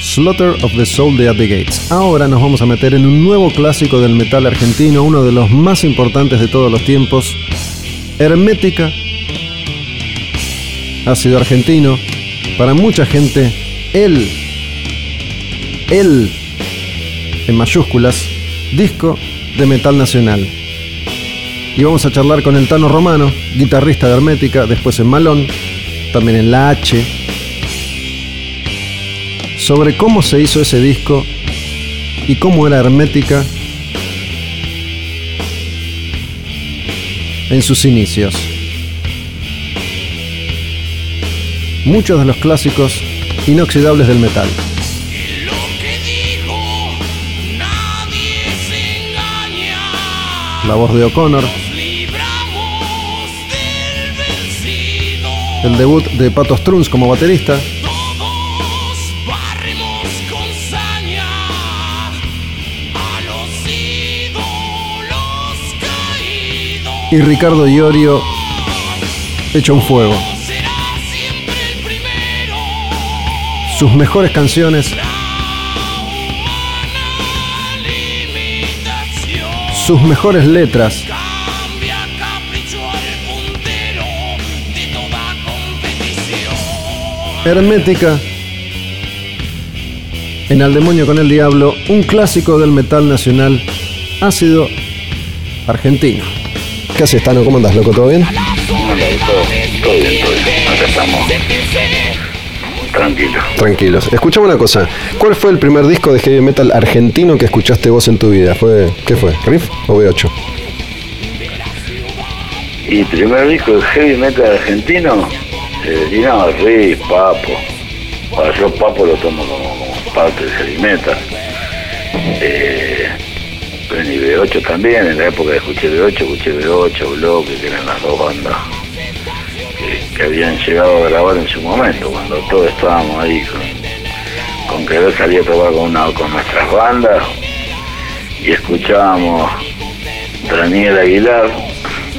Slaughter of the Soul de At the Gates. Ahora nos vamos a meter en un nuevo clásico del metal argentino, uno de los más importantes de todos los tiempos, Hermética. Ácido argentino. Para mucha gente, él, él, en mayúsculas, disco de metal nacional. Y vamos a charlar con el Tano Romano, guitarrista de Hermética, después en Malón, también en La H, sobre cómo se hizo ese disco y cómo era Hermética en sus inicios. Muchos de los clásicos inoxidables del metal. La voz de O'Connor, el debut de Pato Strunz como baterista, y Ricardo Iorio hecho un fuego. Sus mejores canciones, sus mejores letras. Hermética, en Al demonio con el diablo, un clásico del metal nacional ácido argentino. ¿Qué haces, Tano? ¿Cómo andas, loco? ¿Todo bien? Todo bien, todo bien. Acá estamos. Tranquilo. Tranquilos. Escuchame una cosa. ¿Cuál fue el primer disco de heavy metal argentino que escuchaste vos en tu vida? ¿Fue, ¿Qué fue? ¿Riff o B8? Y primer disco de heavy metal argentino, eh, y no, Riff, Papo. Para yo Papo lo tomo como, como parte del heavy metal. Eh, pero y B8 también, en la época que escuché B8, escuché B8, Bloque, que eran las dos bandas que, que habían llegado a grabar en su momento, cuando todos estábamos ahí con, con querer salir a tocar con, una, con nuestras bandas y escuchábamos Daniel Aguilar,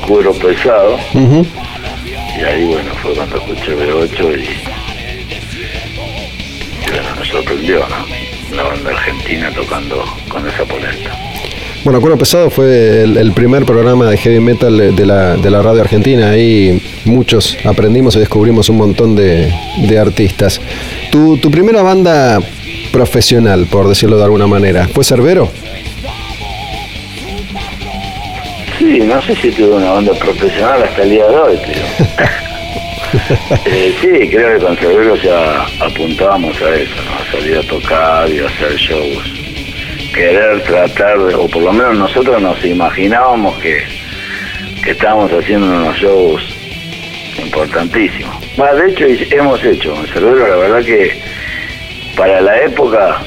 cuero pesado, y ahí bueno, fue cuando escuché B8 y, y bueno, me sorprendió, ¿no? La banda argentina tocando con esa polenta. Bueno, Cuero Pesado fue el, el primer programa de heavy metal de, de la, de la radio argentina. Ahí muchos aprendimos y descubrimos un montón de, de artistas. Tu, tu primera banda profesional, por decirlo de alguna manera, ¿fue Cerbero? Sí, no sé si tuve una banda profesional hasta el día de hoy, pero... Eh, sí, creo que con Cerbero ya apuntábamos a eso, ¿no? A salir a tocar y a hacer shows. Querer tratar, de- o por lo menos nosotros nos imaginábamos que, que estábamos haciendo unos shows importantísimos. Bueno, de hecho, hemos hecho con Cerbero, la verdad que para la época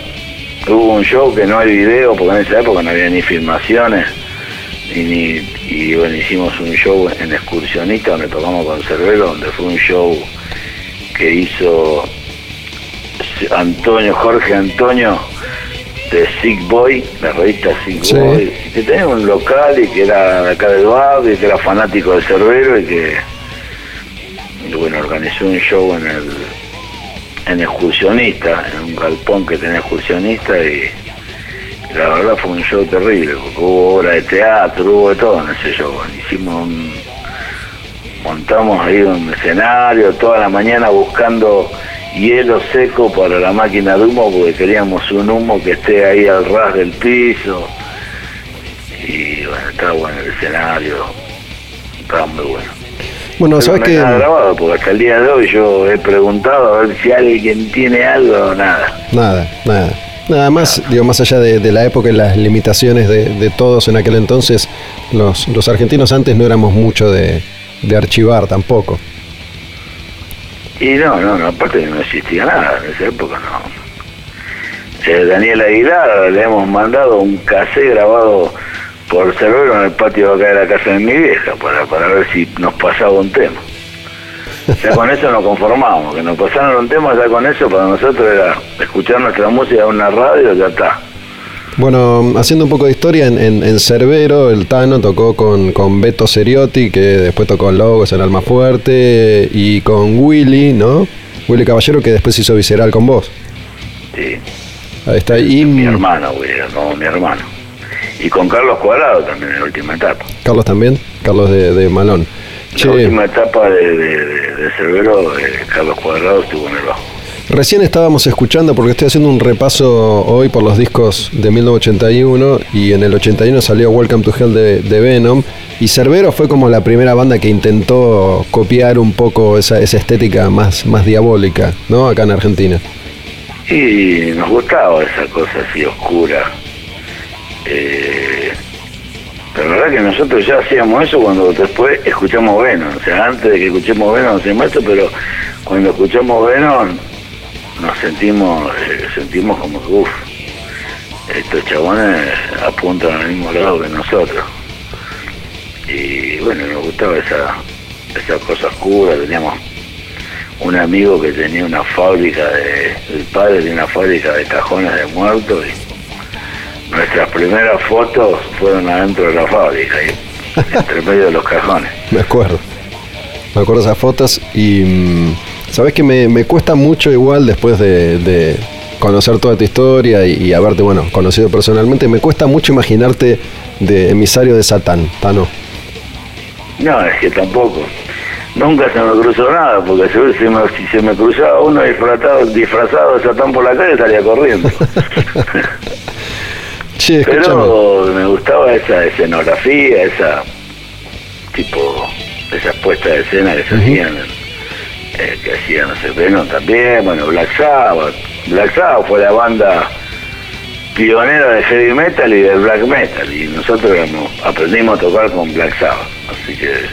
hubo un show que no hay video, porque en esa época no había ni filmaciones, y, ni- y bueno, hicimos un show en Excursionista donde tocamos con Cerbero, donde fue un show que hizo Antonio, Jorge Antonio de Sick Boy, la revista Sick Sí. Boy, que tenía un local y que era de acá del barrio y que era fanático de Cerbero y que y bueno, organizó un show en el en excursionista, en un galpón que tenía excursionista y la verdad fue un show terrible, porque hubo obra de teatro, hubo de todo en ese show. Hicimos un, montamos ahí un escenario toda la mañana buscando hielo seco para la máquina de humo porque queríamos un humo que esté ahí al ras del piso. Y bueno, estaba bueno el escenario, estaba muy bueno. Bueno, Pero sabes no que nada grabado, porque hasta el día de hoy yo he preguntado a ver si alguien tiene algo o nada. nada, nada. Nada más, digo, más allá de, de la época y las limitaciones de, de todos en aquel entonces, los, los argentinos antes no éramos mucho de, de archivar tampoco. Y no, no, no, aparte no existía nada, en esa época no. Eh, Daniel Aguilar le hemos mandado un cassé grabado por Cerbero en el patio de acá de la casa de mi vieja para, para ver si nos pasaba un tema. Ya con eso nos conformamos, que nos pasaron un tema, ya con eso para nosotros era escuchar nuestra música en una radio, ya está. Bueno, haciendo un poco de historia, en, en, en Cerbero el Tano tocó con, con Beto Seriotti, que después tocó en Logos, en Alma Fuerte, y con Willy, ¿no? Willy Caballero, que después hizo Visceral con vos. Sí. Ahí está. Y Mi hermano, era como mi hermano. Y con Carlos Cuadrado también en la última etapa. Carlos también, Carlos de, de Malón. La Che, última etapa de, de, de, de Cerbero, eh, Carlos Cuadrado estuvo en el bajo. Recién estábamos escuchando, porque estoy haciendo un repaso hoy por los discos de 1981 y en el 81 salió Welcome to Hell de, Venom y Cerbero fue como la primera banda que intentó copiar un poco esa, esa estética más, más diabólica, ¿no? Acá en Argentina. Y nos gustaba esa cosa así oscura. Eh, la verdad que nosotros ya hacíamos eso cuando después escuchamos Venom. O sea, antes de que escuchemos Venom hacíamos eso, pero cuando escuchamos Venom nos sentimos eh, sentimos como uff, estos chabones apuntan al mismo lado que nosotros. Y bueno, nos gustaba esa, esa cosa oscura, teníamos un amigo que tenía una fábrica de, el padre tenía una fábrica de cajones de muertos y nuestras primeras fotos fueron adentro de la fábrica, entre medio de los cajones. Me acuerdo. Me acuerdo esas fotos y mm, sabes que me, me cuesta mucho igual después de, de conocer toda tu historia y, y haberte, bueno, conocido personalmente, me cuesta mucho imaginarte de emisario de Satán, Tano. No, es que tampoco. Nunca se me cruzó nada, porque si, se me, si se me cruzaba uno disfrazado, disfrazado de Satán por la calle, estaría corriendo. Che. Pero me gustaba esa escenografía, esa tipo, esas puestas de escena que se hacían, que hacían, no sé, Venom también, bueno, Black Sabbath. Black Sabbath fue la banda pionera de heavy metal y del black metal, y nosotros aprendimos a tocar con Black Sabbath, así que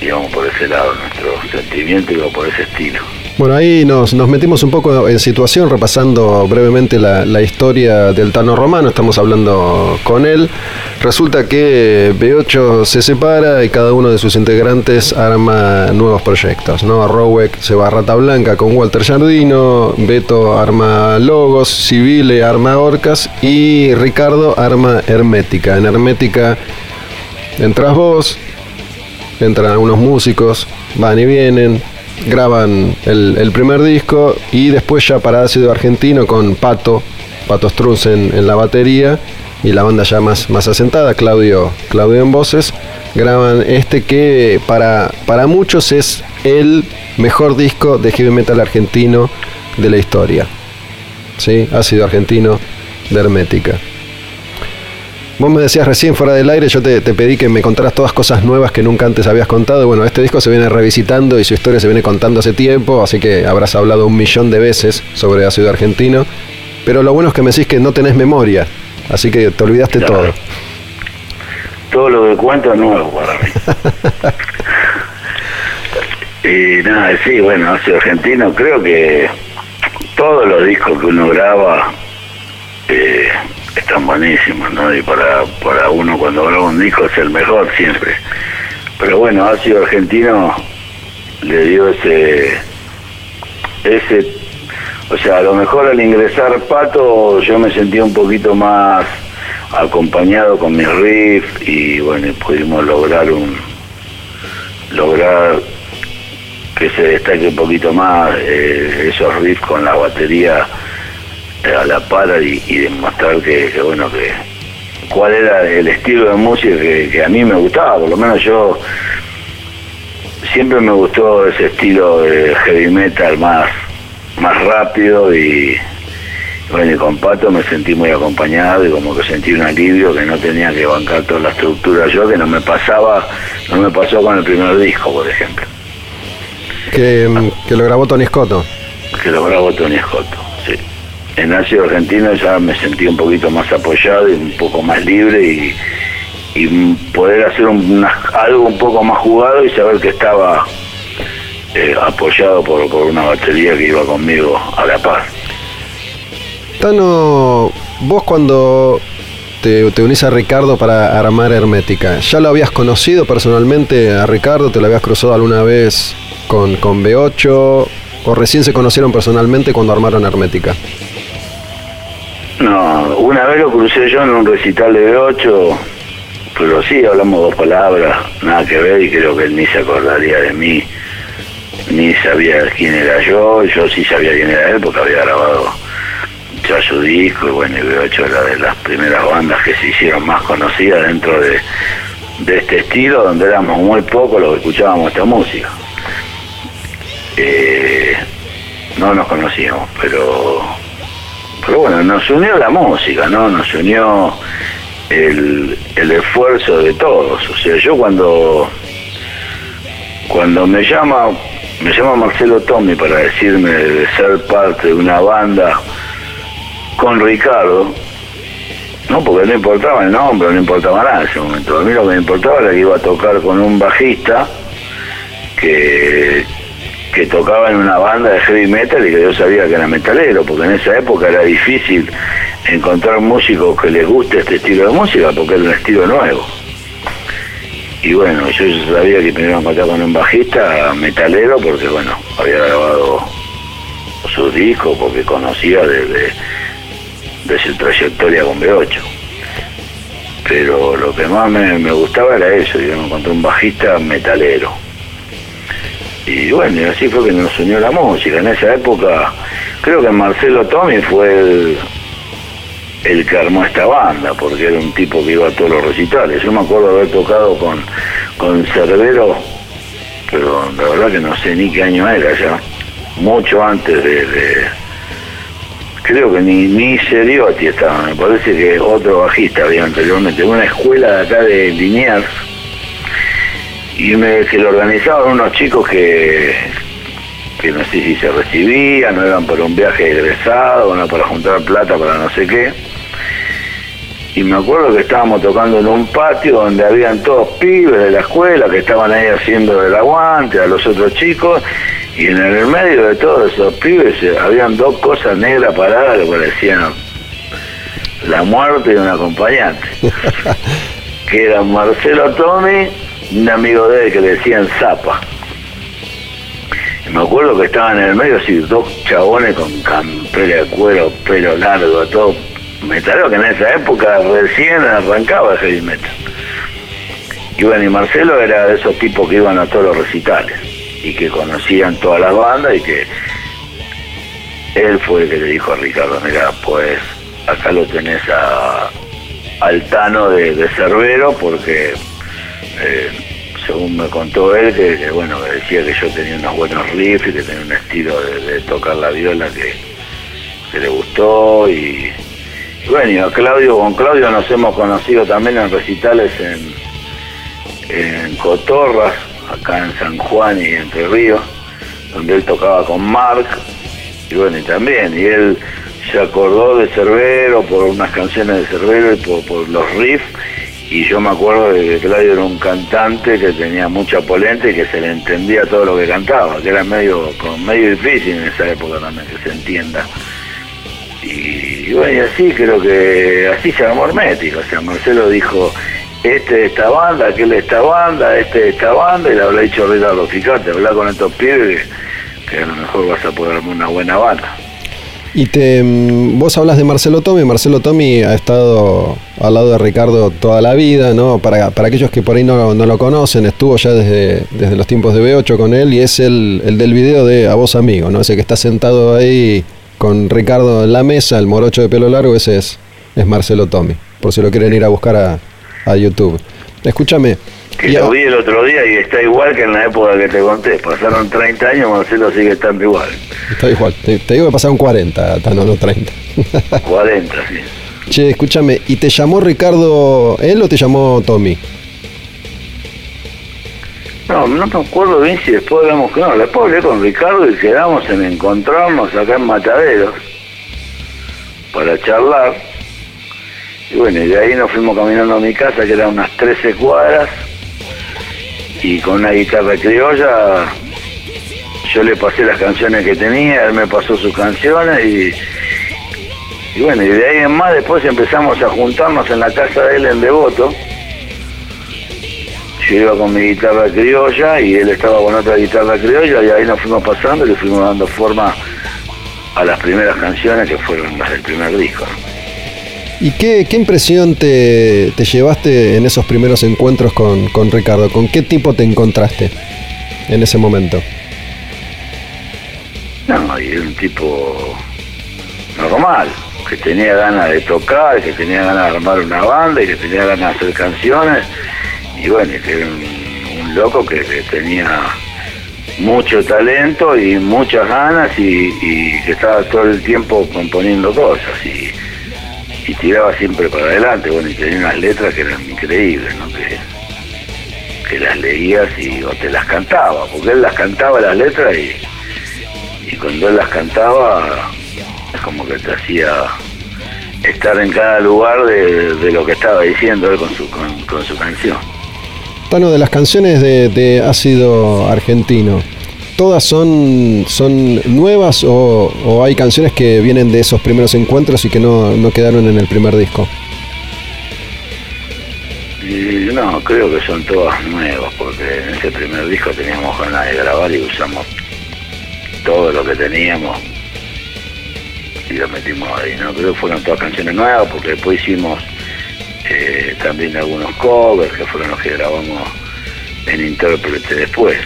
íbamos por ese lado, nuestro sentimiento iba por ese estilo. Bueno, ahí nos, metimos un poco en situación repasando brevemente la, la historia del Tano Romano, estamos hablando con él. Resulta que B8 se separa y cada uno de sus integrantes arma nuevos proyectos. ¿no? Rowek se va a Rata Blanca con Walter Jardino, Beto arma Logos, Civile arma Orcas y Ricardo arma Hermética. En Hermética entras vos, entran algunos músicos, van y vienen, graban el, primer disco y después ya para ácido argentino con Pato, Pato en la batería y la banda ya más, más asentada, Claudio, Claudio en voces, graban este que para, para muchos es el mejor disco de heavy metal argentino de la historia. ¿Sí? Ácido argentino de Hermética. Vos me decías recién fuera del aire, yo te, te pedí que me contaras todas cosas nuevas que nunca antes habías contado. Bueno, este disco se viene revisitando y su historia se viene contando hace tiempo, así que habrás hablado un millón de veces sobre ácido argentino. Pero lo bueno es que me decís que no tenés memoria, así que te olvidaste Claro. todo. todo lo que cuento es nuevo para mí. y nada, sí, bueno, hacia argentino creo que todos los discos que uno graba eh, están buenísimos, ¿no? Y para, para uno cuando graba un disco es el mejor siempre. Pero bueno, Ácido Argentino le dio ese, ese, o sea, a lo mejor al ingresar Pato yo me sentía un poquito más acompañado con mis riffs y bueno, pudimos lograr un, lograr que se destaque un poquito más eh, esos riffs con la batería a la par y, y demostrar que, que, bueno que cuál era el estilo de música que, que a mí me gustaba por lo menos yo siempre me gustó ese estilo de heavy metal más más rápido y bueno y con Pato me sentí muy acompañado y como que sentí un alivio que no tenía que bancar toda la estructura yo que no me pasaba no me pasó con el primer disco por ejemplo Que, que lo grabó Tony Scotto. que lo grabó Tony Scotto. En Ácido Argentino ya me sentí un poquito más apoyado y un poco más libre y, poder hacer un- una- algo un poco más jugado y saber que estaba eh, apoyado por, una batería que iba conmigo a La Paz. Tano, vos cuando te, te unís a Ricardo para armar Hermética, ¿ya lo habías conocido personalmente a Ricardo? ¿Te lo habías cruzado alguna vez con, con B8? ¿O recién se conocieron personalmente cuando armaron Hermética? No, una vez lo crucé yo en un recital de B8, pero sí, hablamos dos palabras, nada que ver, y creo que él ni se acordaría de mí, ni sabía quién era yo, yo sí sabía quién era él porque había grabado ya su disco, y bueno, y B8 era de las primeras bandas que se hicieron más conocidas dentro de, de este estilo, donde éramos muy pocos los que escuchábamos esta música. Eh, no nos conocíamos, pero pero bueno, nos unió la música, ¿no? Nos unió el, el esfuerzo de todos. O sea, yo cuando cuando me llama me llama Marcelo Tommy para decirme de ser parte de una banda con Ricardo, no porque no importaba el nombre, no importaba nada en ese momento. A mí lo que me importaba era que iba a tocar con un bajista que, que tocaba en una banda de heavy metal y que yo sabía que era metalero, porque en esa época era difícil encontrar músicos que les guste este estilo de música, porque era un estilo nuevo. Y bueno, yo sabía que a encontrar con un bajista metalero, porque bueno, había grabado sus discos, porque conocía de, de su trayectoria con B8. Pero lo que más me, me gustaba era eso, yo me encontré un bajista metalero. Y bueno, y así fue que nos unió la música. En esa época, creo que Marcelo Tommy fue el, el que armó esta banda, porque era un tipo que iba a todos los recitales. Yo me acuerdo haber tocado con, con Cerbero, pero la verdad que no sé ni qué año era ya, mucho antes de... creo que ni, ni Seriotti estaba, me parece que otro bajista había anteriormente, una escuela de acá de Liniers, y me, que lo organizaban unos chicos que, que no sé si se recibían, no eran para un viaje egresado, no para juntar plata para no sé qué. Y me acuerdo que estábamos tocando en un patio donde habían todos pibes de la escuela que estaban ahí haciendo el aguante a los otros chicos. Y en el medio de todos esos pibes eh, habían dos cosas negras paradas que parecían la muerte de un acompañante. que eran Marcelo Tommy un amigo de él que le decían Zapa. Y me acuerdo que estaban en el medio así dos chabones con campera de cuero, pelo largo, todo metalero que en esa época recién arrancaba el heavy metal. Y bueno, y Marcelo era de esos tipos que iban a todos los recitales y que conocían todas las bandas y que él fue el que le dijo a Ricardo, mira, pues acá lo tenés a, al Tano de, de Cerbero porque eh, según me contó él, que, que, bueno, decía que yo tenía unos buenos riffs y que tenía un estilo de, tocar la viola que, le gustó y, bueno, y a Claudio, con Claudio nos hemos conocido también en recitales en, en Cotorras, acá en San Juan y Entre Ríos, donde él tocaba con Mark, y bueno, y también, y él se acordó de Cerbero por unas canciones de Cerbero y por los riffs, y yo me acuerdo de que Claudio era un cantante que tenía mucha polenta y que se le entendía todo lo que cantaba, que era medio, medio difícil en esa época también que se entienda. Y, bueno, y así creo que así se armó Hermética. O sea, Marcelo dijo, este de esta banda, aquel de esta banda, este de esta banda, y le habrá dicho Ricardo, fíjate, habla con estos pibes que, que a lo mejor vas a poder armar una buena banda. Y te, mm, vos hablas de Marcelo Tommy. Marcelo Tommy ha estado al lado de Ricardo toda la vida, ¿no? Para, para aquellos que por ahí no, no lo conocen, estuvo ya desde, desde los tiempos de B8 con él y es el, el del video de A Vos Amigo, ¿no? Ese que está sentado ahí con Ricardo en la mesa, el morocho de pelo largo, ese es, es Marcelo Tommy, por si lo quieren ir a buscar a, a YouTube. Escúchame. Que y a- lo vi el otro día y está igual que en la época que te conté. Pasaron 30 años, Marcelo sigue estando igual. Está igual. Te, te digo que pasaron 40, Tano, no 30. 40, sí. che, escúchame, ¿y te llamó Ricardo él o te llamó Tommy? No, no me acuerdo bien si después hablamos con... No, después hablé con Ricardo y quedamos en encontrarnos acá en Mataderos para charlar. Y bueno, y de ahí nos fuimos caminando a mi casa, que eran unas 13 cuadras, y con una guitarra criolla yo le pasé las canciones que tenía, él me pasó sus canciones y, y bueno, y de ahí en más después empezamos a juntarnos en la casa de él en Devoto. Yo iba con mi guitarra criolla y él estaba con otra guitarra criolla y ahí nos fuimos pasando y le fuimos dando forma a las primeras canciones que fueron las del primer disco. ¿Y qué, qué impresión te, te llevaste en esos primeros encuentros con, con Ricardo? ¿Con qué tipo te encontraste en ese momento? No, era un tipo normal, que tenía ganas de tocar, que tenía ganas de armar una banda y que tenía ganas de hacer canciones. Y bueno, que era un, loco que, tenía mucho talento y muchas ganas y, que estaba todo el tiempo componiendo cosas y tiraba siempre para adelante. Bueno, y tenía unas letras que eran increíbles, ¿no? Que, que las leías y o te las cantaba, porque él las cantaba las letras y, y cuando él las cantaba es como que te hacía estar en cada lugar de, de lo que estaba diciendo él con su, con, su canción. Tano, de las canciones de, de Ácido Argentino, ¿todas son, son nuevas o, o hay canciones que vienen de esos primeros encuentros y que no, no quedaron en el primer disco? Y no, creo que son todas nuevas, porque en ese primer disco teníamos ganas de grabar y usamos todo lo que teníamos y lo metimos ahí, ¿no? Creo que fueron todas canciones nuevas, porque después hicimos eh, también algunos covers, que fueron los que grabamos en intérprete después.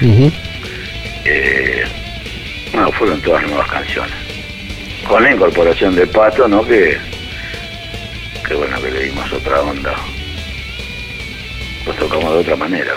Eh, no, fueron todas nuevas canciones. Con la incorporación de Pato, ¿no? Que, que bueno, que le dimos otra onda. Los tocamos de otra manera.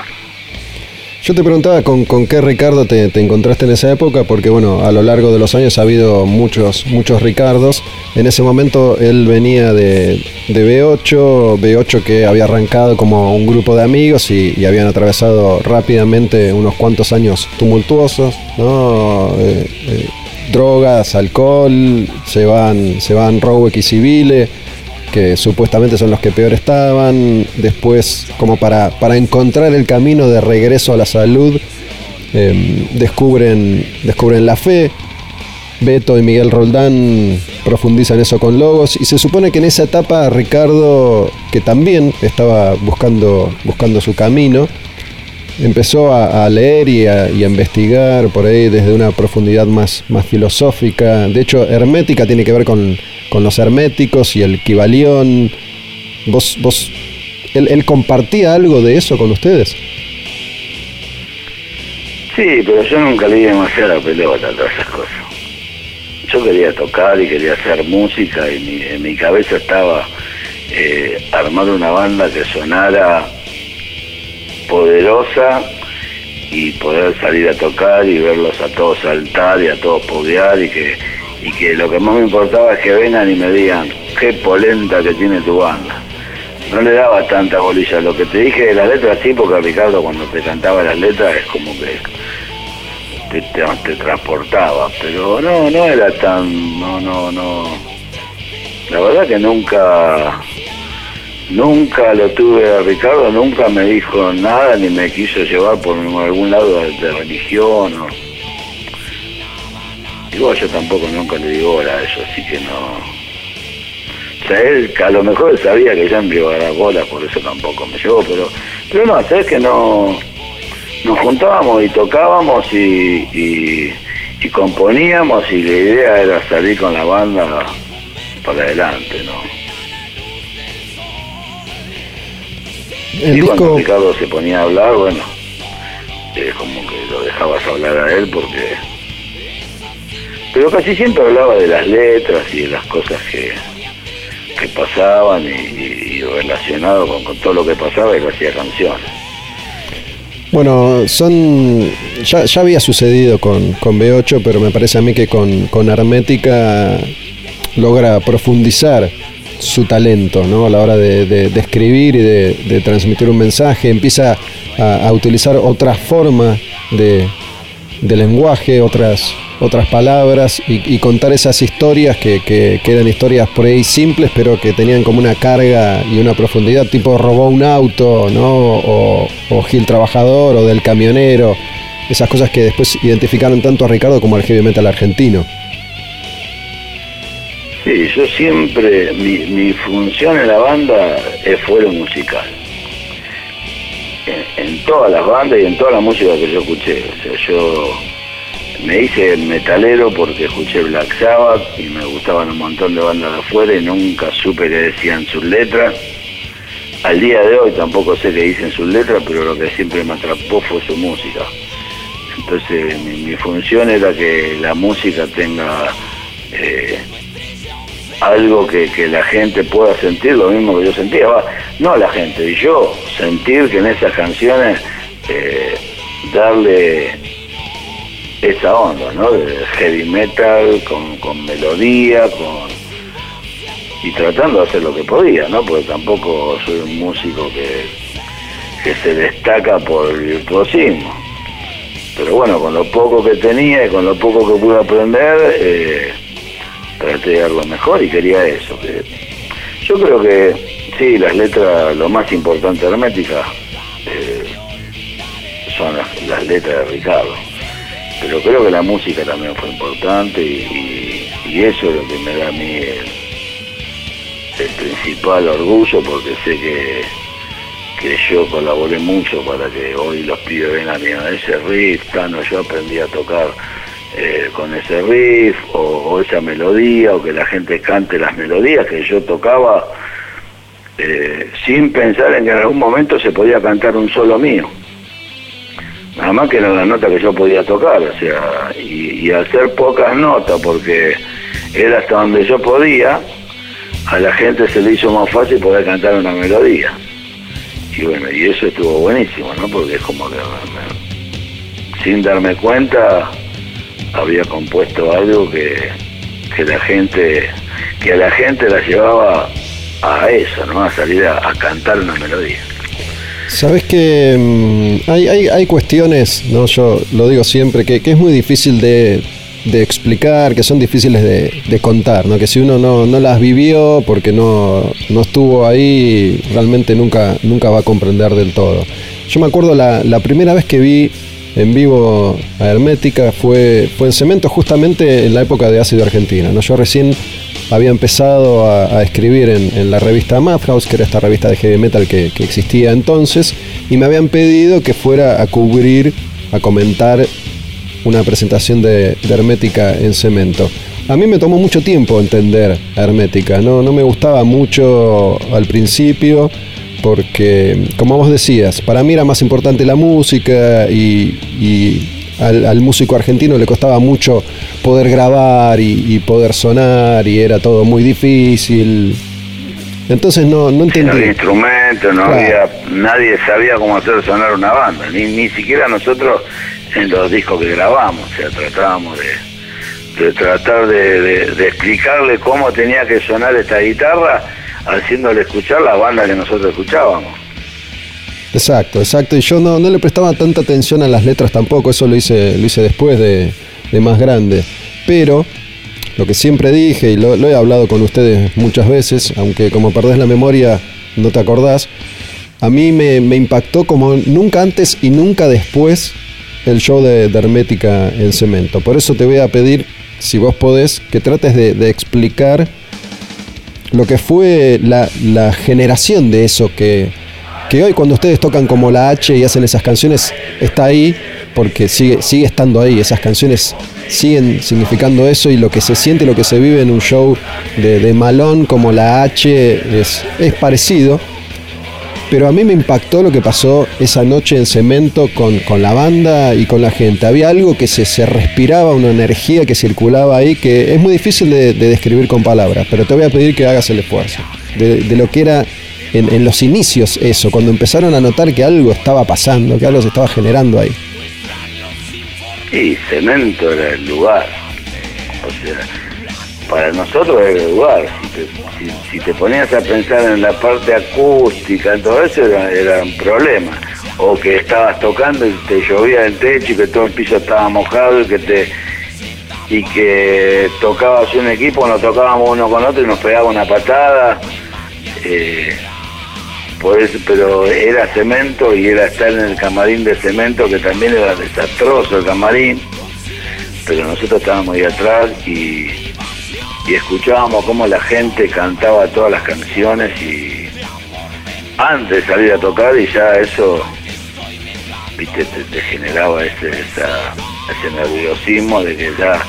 Yo te preguntaba con, con qué Ricardo te, te encontraste en esa época, porque bueno, a lo largo de los años ha habido muchos, muchos Ricardos. En ese momento él venía de, de B8, B8 que había arrancado como un grupo de amigos y, habían atravesado rápidamente unos cuantos años tumultuosos, ¿no? Eh, eh, drogas, alcohol, se van, se van Rowek y Civile que supuestamente son los que peor estaban, después como para, para encontrar el camino de regreso a la salud, eh, descubren, descubren la fe, Beto y Miguel Roldán profundizan eso con Logos. Y se supone que en esa etapa Ricardo, que también estaba buscando, buscando su camino, empezó a, leer y a, investigar por ahí desde una profundidad más, filosófica. De hecho, hermética tiene que ver con, los herméticos y el Kibalión. ¿Vos, vos, él, compartía algo de eso con ustedes? Sí, pero yo nunca le di demasiada pelota todas esas cosas. Yo quería tocar y quería hacer música y mi- en mi cabeza estaba eh, armar una banda que sonara poderosa y poder salir a tocar y verlos a todos saltar y a todos podear y que, y que lo que más me importaba es que vengan y me digan qué polenta que tiene tu banda. No le daba tanta bolilla. Lo que te dije de las letras, sí, porque Ricardo cuando te cantaba las letras es como que te, te, te transportaba, pero no, no era tan, no, no, no. La verdad que nunca, nunca lo tuve a Ricardo, nunca me dijo nada ni me quiso llevar por algún lado de, religión. O... Digo, yo tampoco nunca le digo a eso, así que no. O sea, él a lo mejor sabía que ya me iba a dar bola, por eso tampoco me llevó, pero, pero no, sabes que no, nos juntábamos y tocábamos y, y, y componíamos y la idea era salir con la banda para adelante, ¿no? El y cuando disco, Ricardo se ponía a hablar, bueno, es como que lo dejabas hablar a él porque... Pero casi siempre hablaba de las letras y de las cosas que, que pasaban y, y- y relacionado con, con todo lo que pasaba y lo hacía canciones. bueno, son. Ya, ya había sucedido con, con B8, pero me parece a mí que con, con Hermética logra profundizar su talento ¿no? a la hora de, escribir y de, transmitir un mensaje. Empieza a, utilizar otra forma de, lenguaje, otras, otras palabras y, contar esas historias que eran historias por ahí simples, pero que tenían como una carga y una profundidad, tipo robó un auto, ¿no? o, o Gil Trabajador, o del camionero. esas cosas que después identificaron tanto a Ricardo como al heavy metal argentino. Sí, yo siempre, mi, función en la banda es fuero musical. En, todas las bandas y en toda la música que yo escuché. O sea, yo me hice metalero porque escuché Black Sabbath y me gustaban un montón de bandas de afuera y nunca supe qué decían sus letras. Al día de hoy tampoco sé qué dicen sus letras, pero lo que siempre me atrapó fue su música. Entonces mi, mi función era que la música tenga eh, algo que, que la gente pueda sentir lo mismo que yo sentía. No la gente, yo sentir que en esas canciones eh, darle esa onda, ¿no? De heavy metal, con, con melodía, con y tratando de hacer lo que podía, ¿no? Porque tampoco soy un músico que, que se destaca por el virtuosismo. Pero bueno, con lo poco que tenía y con lo poco que pude aprender, eh, traté de mejor y quería eso. yo creo que sí, las letras, lo más importante Hermética eh, son las, letras de Ricardo. Pero creo que la música también fue importante y, eso es lo que me da a mí el, principal orgullo porque sé que, que yo colaboré mucho para que hoy los pibes vengan digan ese riff, Tano, yo aprendí a tocar eh, con ese riff o, esa melodía o que la gente cante las melodías que yo tocaba eh, sin pensar en que en algún momento se podía cantar un solo mío. Nada más que era la nota que yo podía tocar, o sea, y, hacer pocas notas porque era hasta donde yo podía, a la gente se le hizo más fácil poder cantar una melodía. Y bueno, y eso estuvo buenísimo, ¿no? Porque es como que sin darme cuenta había compuesto algo que, que la gente, que a la gente la llevaba a eso, ¿no? A salir a, cantar una melodía. Sabes que mm, hay, hay, hay cuestiones, ¿no? yo lo digo siempre, que, que es muy difícil de, de explicar, que son difíciles de, de contar, ¿no? que si uno no, no las vivió porque no, no estuvo ahí, realmente nunca, nunca va a comprender del todo. Yo me acuerdo la, la primera vez que vi en vivo a Hermética fue, fue en Cemento justamente en la época de Ácido Argentina. ¿no? Yo recién había empezado a, a escribir en, en la revista Madhouse, que era esta revista de heavy metal que, que existía entonces, y me habían pedido que fuera a cubrir, a comentar una presentación de, de Hermética en Cemento. A mí me tomó mucho tiempo entender a Hermética, ¿no? no me gustaba mucho al principio porque, como vos decías, para mí era más importante la música y, y al, al músico argentino le costaba mucho poder grabar y, y poder sonar y era todo muy difícil. Entonces no, no No entendí. había instrumentos, no Claro. había, nadie sabía cómo hacer sonar una banda, ni, ni siquiera nosotros en los discos que grabamos, o sea, tratábamos de, de tratar de, de- de explicarle cómo tenía que sonar esta guitarra, haciéndole escuchar la banda que nosotros escuchábamos. Exacto, exacto. Y yo no, no le prestaba tanta atención a las letras tampoco, eso lo hice, lo hice después de, de más grande. Pero lo que siempre dije, y lo, he hablado con ustedes muchas veces, aunque como perdés la memoria no te acordás, a mí me, me impactó como nunca antes y nunca después el show de, de Hermética en Cemento. Por eso te voy a pedir, si vos podés, que trates de explicar lo que fue la, generación de eso que, que hoy cuando ustedes tocan como la H y hacen esas canciones está ahí porque sigue, sigue estando ahí, esas canciones siguen significando eso y lo que se siente, lo que se vive en un show de, de malón como la H es, es parecido. Pero a mí me impactó lo que pasó esa noche en cemento con, con la banda y con la gente. Había algo que se, se respiraba, una energía que circulaba ahí que es muy difícil de, de describir con palabras, pero te voy a pedir que hagas el esfuerzo. De, de lo que era en, en los inicios eso, cuando empezaron a notar que algo estaba pasando, que algo se estaba generando ahí. Y cemento era el lugar. Para nosotros era el lugar. Si te, ponías a pensar en la parte acústica, todo eso era, era un problema. O que estabas tocando y te llovía el techo y que todo el piso estaba mojado y que te y que tocabas un equipo, nos tocábamos uno con otro y nos pegaba una patada. Eh, por eso, pero era cemento y era estar en el camarín de cemento, que también era desastroso el camarín, pero nosotros estábamos ahí atrás y, y escuchábamos cómo la gente cantaba todas las canciones y antes de salir a tocar y ya eso, viste, te, generaba ese, ese nerviosismo de que ya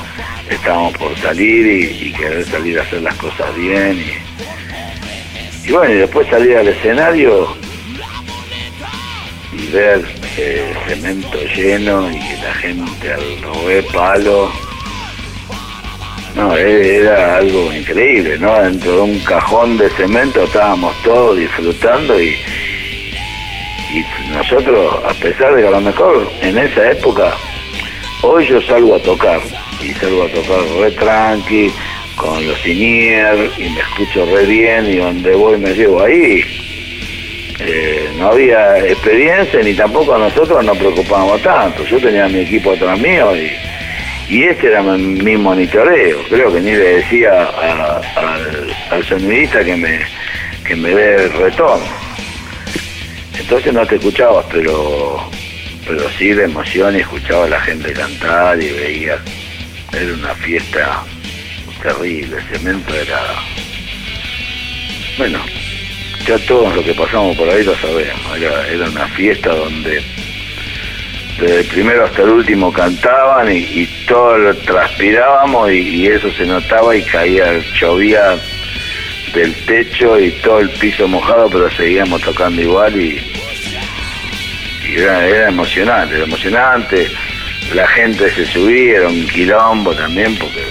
estábamos por salir y, querer salir a hacer las cosas bien y, bueno, y después salir al escenario y ver eh, cemento lleno y la gente al roer palo. No, e- era algo increíble, ¿no? Dentro de un cajón de cemento estábamos todos disfrutando y, nosotros, a pesar de que a lo mejor en esa época, hoy yo salgo a tocar y salgo a tocar re tranqui, con los sinier y me escucho re bien y donde voy me llevo ahí. Eh, no había experiencia ni tampoco a nosotros nos preocupábamos tanto. Yo tenía mi equipo atrás mío y, y este era mi, monitoreo. Creo que ni le decía al, sonidista que me, que me dé el retorno. Entonces no te escuchabas, pero, pero sí la emoción y escuchaba a la gente cantar y veía. Era una fiesta terrible, cemento era... Bueno, ya todos los que pasamos por ahí lo sabemos. Era, era una fiesta donde desde el primero hasta el último cantaban y, y todos lo transpirábamos y, eso se notaba y caía, llovía del techo y todo el piso mojado, pero seguíamos tocando igual y, era emocionante, era emocionante. La gente se subía, era un quilombo también, porque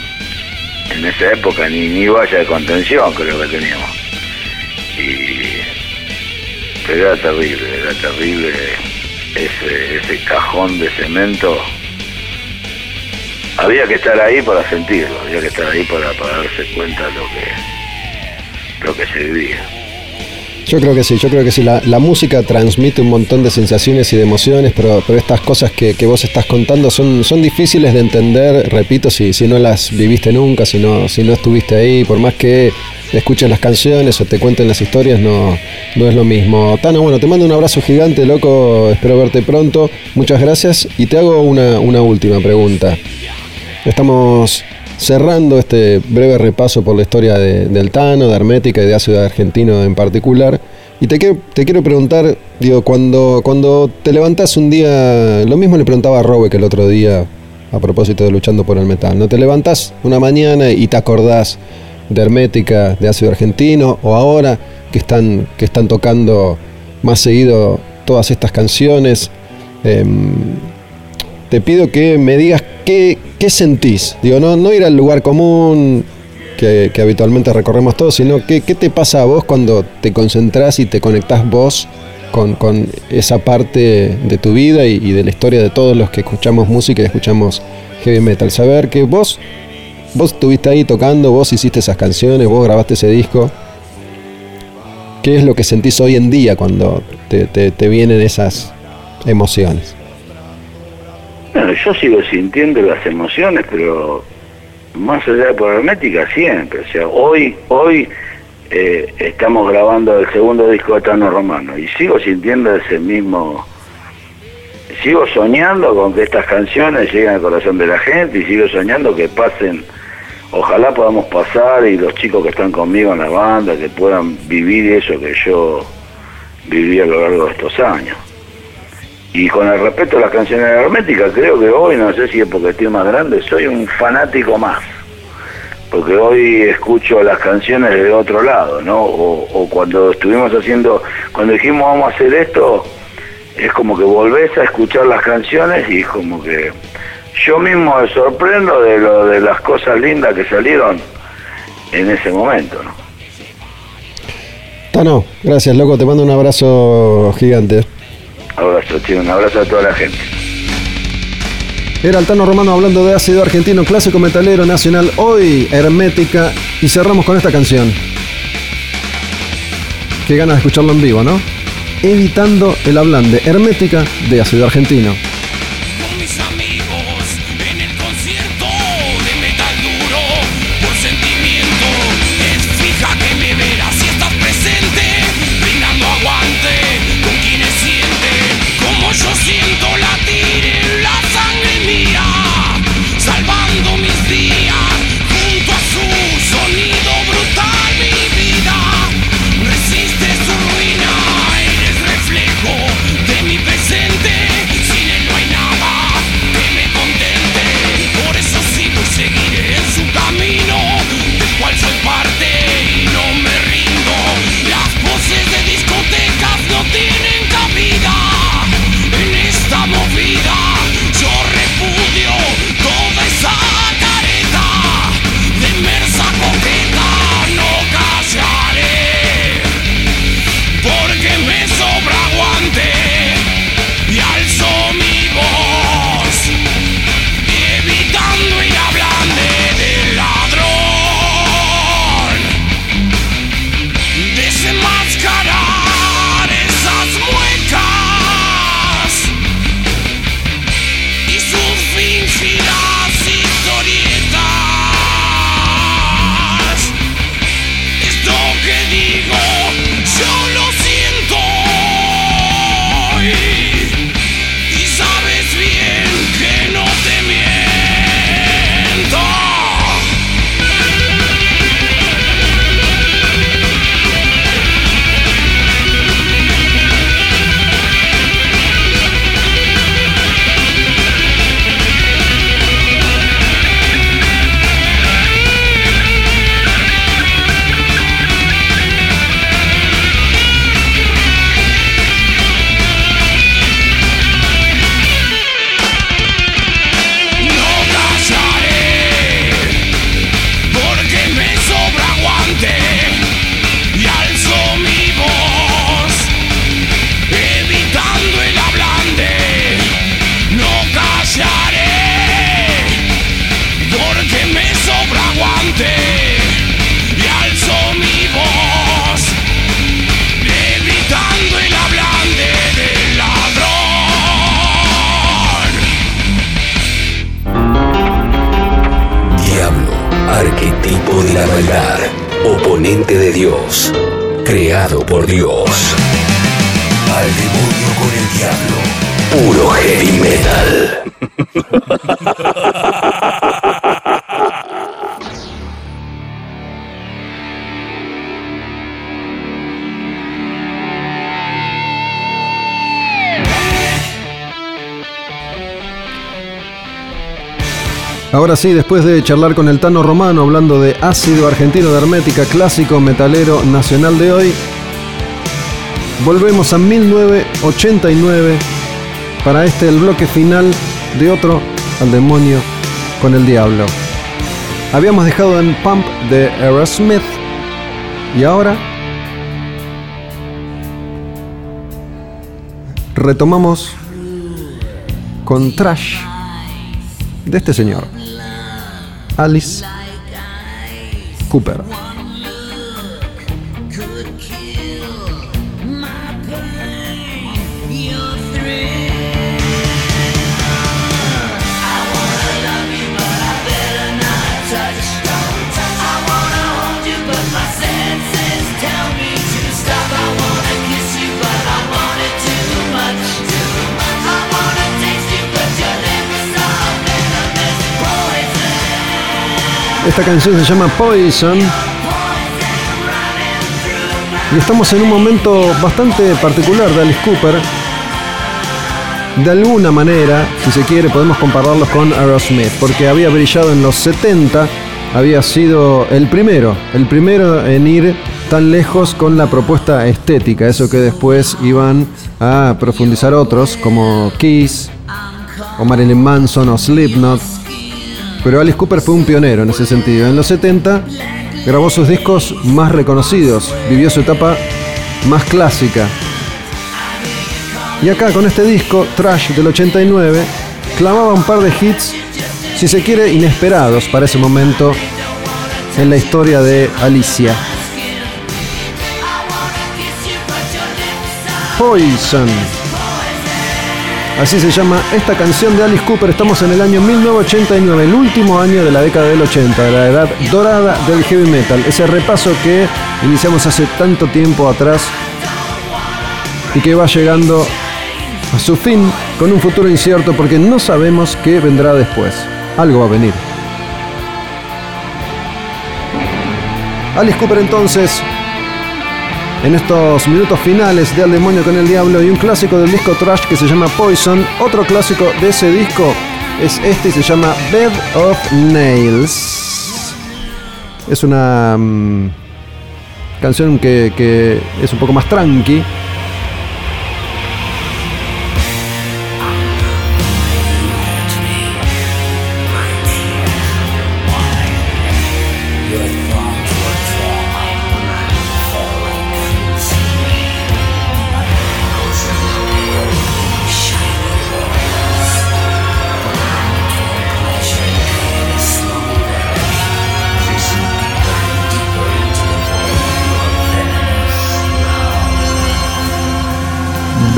en esa época ni, ni valla de contención creo que teníamos. Y, pero era terrible, era terrible ese, ese cajón de cemento. Había que estar ahí para sentirlo, había que estar ahí para, para darse cuenta de lo que, lo que se vivía. Yo creo que sí, yo creo que sí. La, la música transmite un montón de sensaciones y de emociones, pero, pero estas cosas que, que vos estás contando son, son difíciles de entender, repito, si, si no las viviste nunca, si no, si no estuviste ahí, por más que escuches las canciones o te cuenten las historias, no, no es lo mismo. Tano, bueno, te mando un abrazo gigante, loco, espero verte pronto. Muchas gracias y te hago una, una última pregunta. Estamos cerrando este breve repaso por la historia de- del Tano, de Hermética y de Ácido Argentino en particular. Y te quiero, te quiero preguntar, digo, cuando, cuando te levantás un día, lo mismo le preguntaba a Robe que el otro día a propósito de Luchando por el Metal, ¿no? Te levantás una mañana y te acordás de Hermética, de Ácido Argentino, o ahora que están, que están tocando más seguido todas estas canciones. em, te pido que me digas qué, qué sentís. Digo, no, no ir al lugar común que, habitualmente recorremos todos, sino qué, qué te pasa a vos cuando te concentrás y te conectás vos con, con esa parte de tu vida y, y de la historia de todos los que escuchamos música y escuchamos heavy metal. Saber que vos, vos estuviste ahí tocando, vos hiciste esas canciones, vos grabaste ese disco. ¿Qué es lo que sentís hoy en día cuando te, te- vienen esas emociones? Bueno, yo sigo sintiendo las emociones, pero más allá de por hermética siempre. O sea, hoy, hoy eh, estamos grabando el segundo disco de Tano Romano y sigo sintiendo ese mismo, sigo soñando con que estas canciones lleguen al corazón de la gente y sigo soñando que pasen, ojalá podamos pasar y los chicos que están conmigo en la banda que puedan vivir eso que yo viví a lo largo de estos años. Y con el respeto a las canciones herméticas, creo que hoy, no sé si es porque estoy más grande, soy un fanático más. Porque hoy escucho las canciones de otro lado, ¿no? O, o cuando estuvimos haciendo, cuando dijimos vamos a hacer esto, es como que volvés a escuchar las canciones y es como que yo mismo me sorprendo de lo de las cosas lindas que salieron en ese momento, ¿no? Tano, gracias, loco. Te mando un abrazo gigante. Abrazo, tío, un abrazo a toda la gente. Era el Tano Romano hablando de ácido argentino, clásico metalero nacional, hoy hermética. Y cerramos con esta canción. Qué ganas de escucharlo en vivo, ¿no? Evitando el hablande, hermética de ácido argentino. Ahora sí, después de charlar con el Tano Romano hablando de ácido argentino de hermética clásico metalero nacional de hoy, volvemos a 1989 para este el bloque final de otro al demonio con el diablo. Habíamos dejado en Pump de Aerosmith y ahora retomamos con Trash de este señor. Alice Cooper. Esta canción se llama Poison. Y estamos en un momento bastante particular de Alice Cooper. De alguna manera, si se quiere, podemos compararlos con Aerosmith, porque había brillado en los 70, había sido el primero, el primero en ir tan lejos con la propuesta estética, eso que después iban a profundizar otros, como Kiss, o Marilyn Manson, o Slipknot, pero Alice Cooper fue un pionero en ese sentido. En los 70 grabó sus discos más reconocidos, vivió su etapa más clásica. Y acá con este disco, Trash del 89, clamaba un par de hits, si se quiere, inesperados para ese momento en la historia de Alicia. Poison. Así se llama esta canción de Alice Cooper. Estamos en el año 1989, el último año de la década del 80, de la edad dorada del heavy metal. Ese repaso que iniciamos hace tanto tiempo atrás y que va llegando a su fin con un futuro incierto porque no sabemos qué vendrá después. Algo va a venir. Alice Cooper entonces en estos minutos finales de Al Demonio con el Diablo y un clásico del disco Trash que se llama Poison. Otro clásico de ese disco es este y se llama Bed of Nails. Es una mm, canción que, que es un poco más tranqui.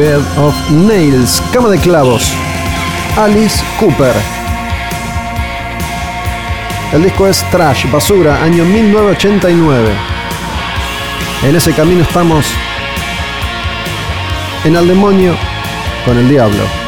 Bed of Nails, cama de clavos. Alice Cooper. El disco es Trash, Basura, año 1989. En ese camino estamos en al demonio con el diablo.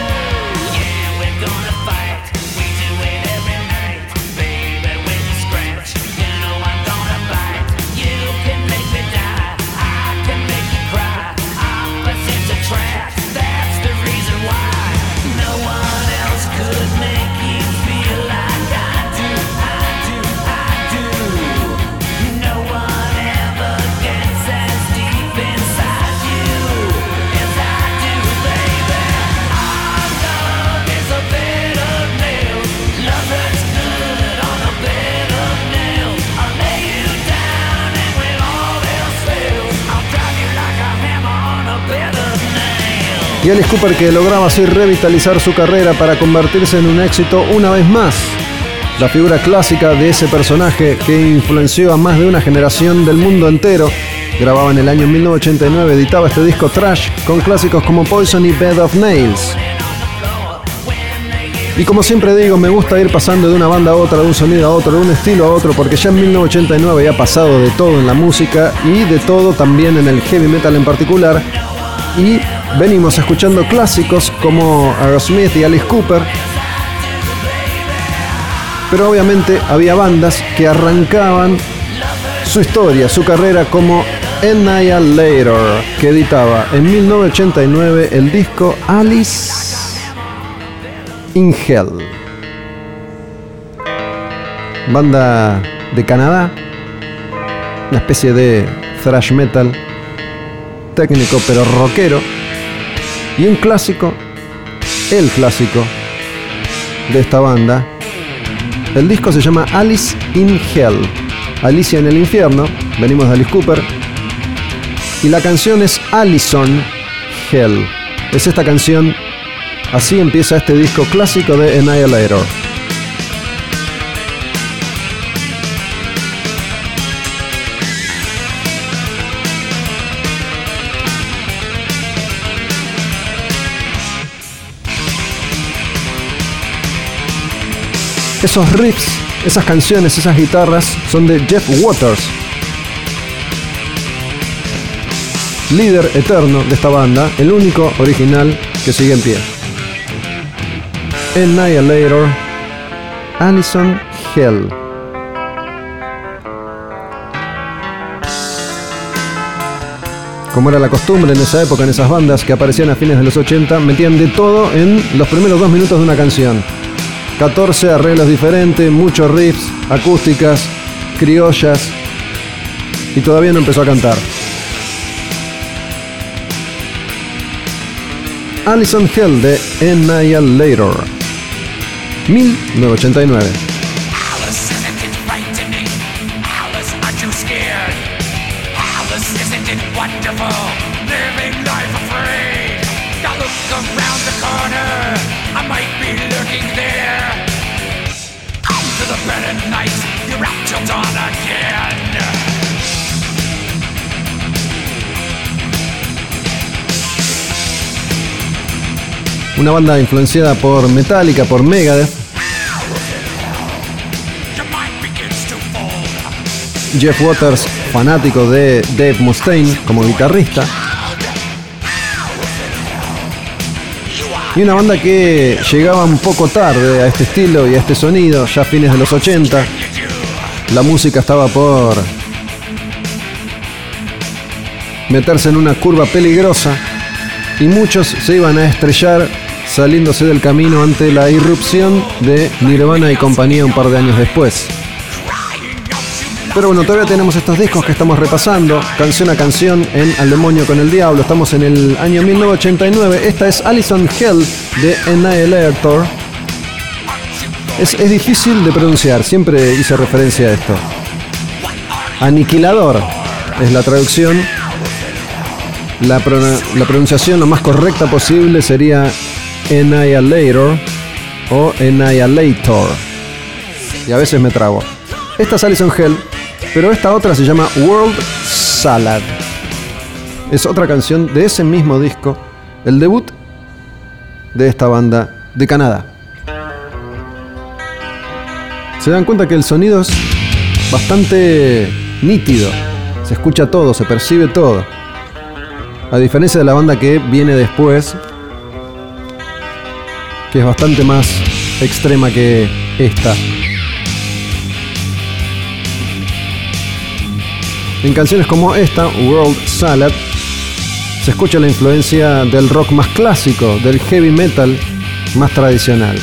Y Alice Cooper que lograba así revitalizar su carrera para convertirse en un éxito una vez más. La figura clásica de ese personaje que influenció a más de una generación del mundo entero. Grababa en el año 1989, editaba este disco Trash con clásicos como Poison y Bed of Nails. Y como siempre digo, me gusta ir pasando de una banda a otra, de un sonido a otro, de un estilo a otro, porque ya en 1989 había pasado de todo en la música y de todo también en el heavy metal en particular. Y venimos escuchando clásicos como Aerosmith y Alice Cooper. Pero obviamente había bandas que arrancaban su historia, su carrera como Annihilator, que editaba en 1989 el disco Alice in Hell. Banda de Canadá, una especie de thrash metal, técnico pero rockero, y un clásico, el clásico de esta banda. El disco se llama Alice in Hell, Alicia en el infierno, venimos de Alice Cooper, y la canción es Allison Hell. Es esta canción Así empieza este disco clásico de Annihilator. Esos riffs, esas canciones, esas guitarras son de Jeff Waters, líder eterno de esta banda, el único original que sigue en pie. Annihilator, Allison Hell. Como era la costumbre en esa época, en esas bandas que aparecían a fines de los 80, metían de todo en los primeros dos minutos de una canción. 14 arreglos diferentes, muchos riffs, acústicas, criollas, y todavía no empezó a cantar. Allison Hell de Annihilator. 1989. Una banda influenciada por Metallica, por Megadeth. Jeff Waters, fanático de Dave Mustaine como guitarrista. Y una banda que llegaba un poco tarde a este estilo y a este sonido, ya a fines de los 80. La música estaba por meterse en una curva peligrosa y muchos se iban a estrellar saliéndose del camino ante la irrupción de Nirvana y compañía un par de años después. Pero bueno, todavía tenemos estos discos que estamos repasando, canción a canción en Al demonio con el diablo. Estamos en el año 1989. Esta es Alison Hell de Annihilator. Es, es difícil de pronunciar, siempre hice referencia a esto. Aniquilador es la traducción. La, pronunciación lo más correcta posible sería Annihilator o Annihilator. Y a veces me trago. Esta es Alison Hell, pero esta otra se llama World Salad. Es otra canción de ese mismo disco, el debut de esta banda de Canadá. Se dan cuenta que el sonido es bastante nítido. Se escucha todo, se percibe todo. A diferencia de la banda que viene después, que es bastante más extrema que esta. En canciones como esta, World Salad, se escucha la influencia del rock más clásico, del heavy metal más tradicional.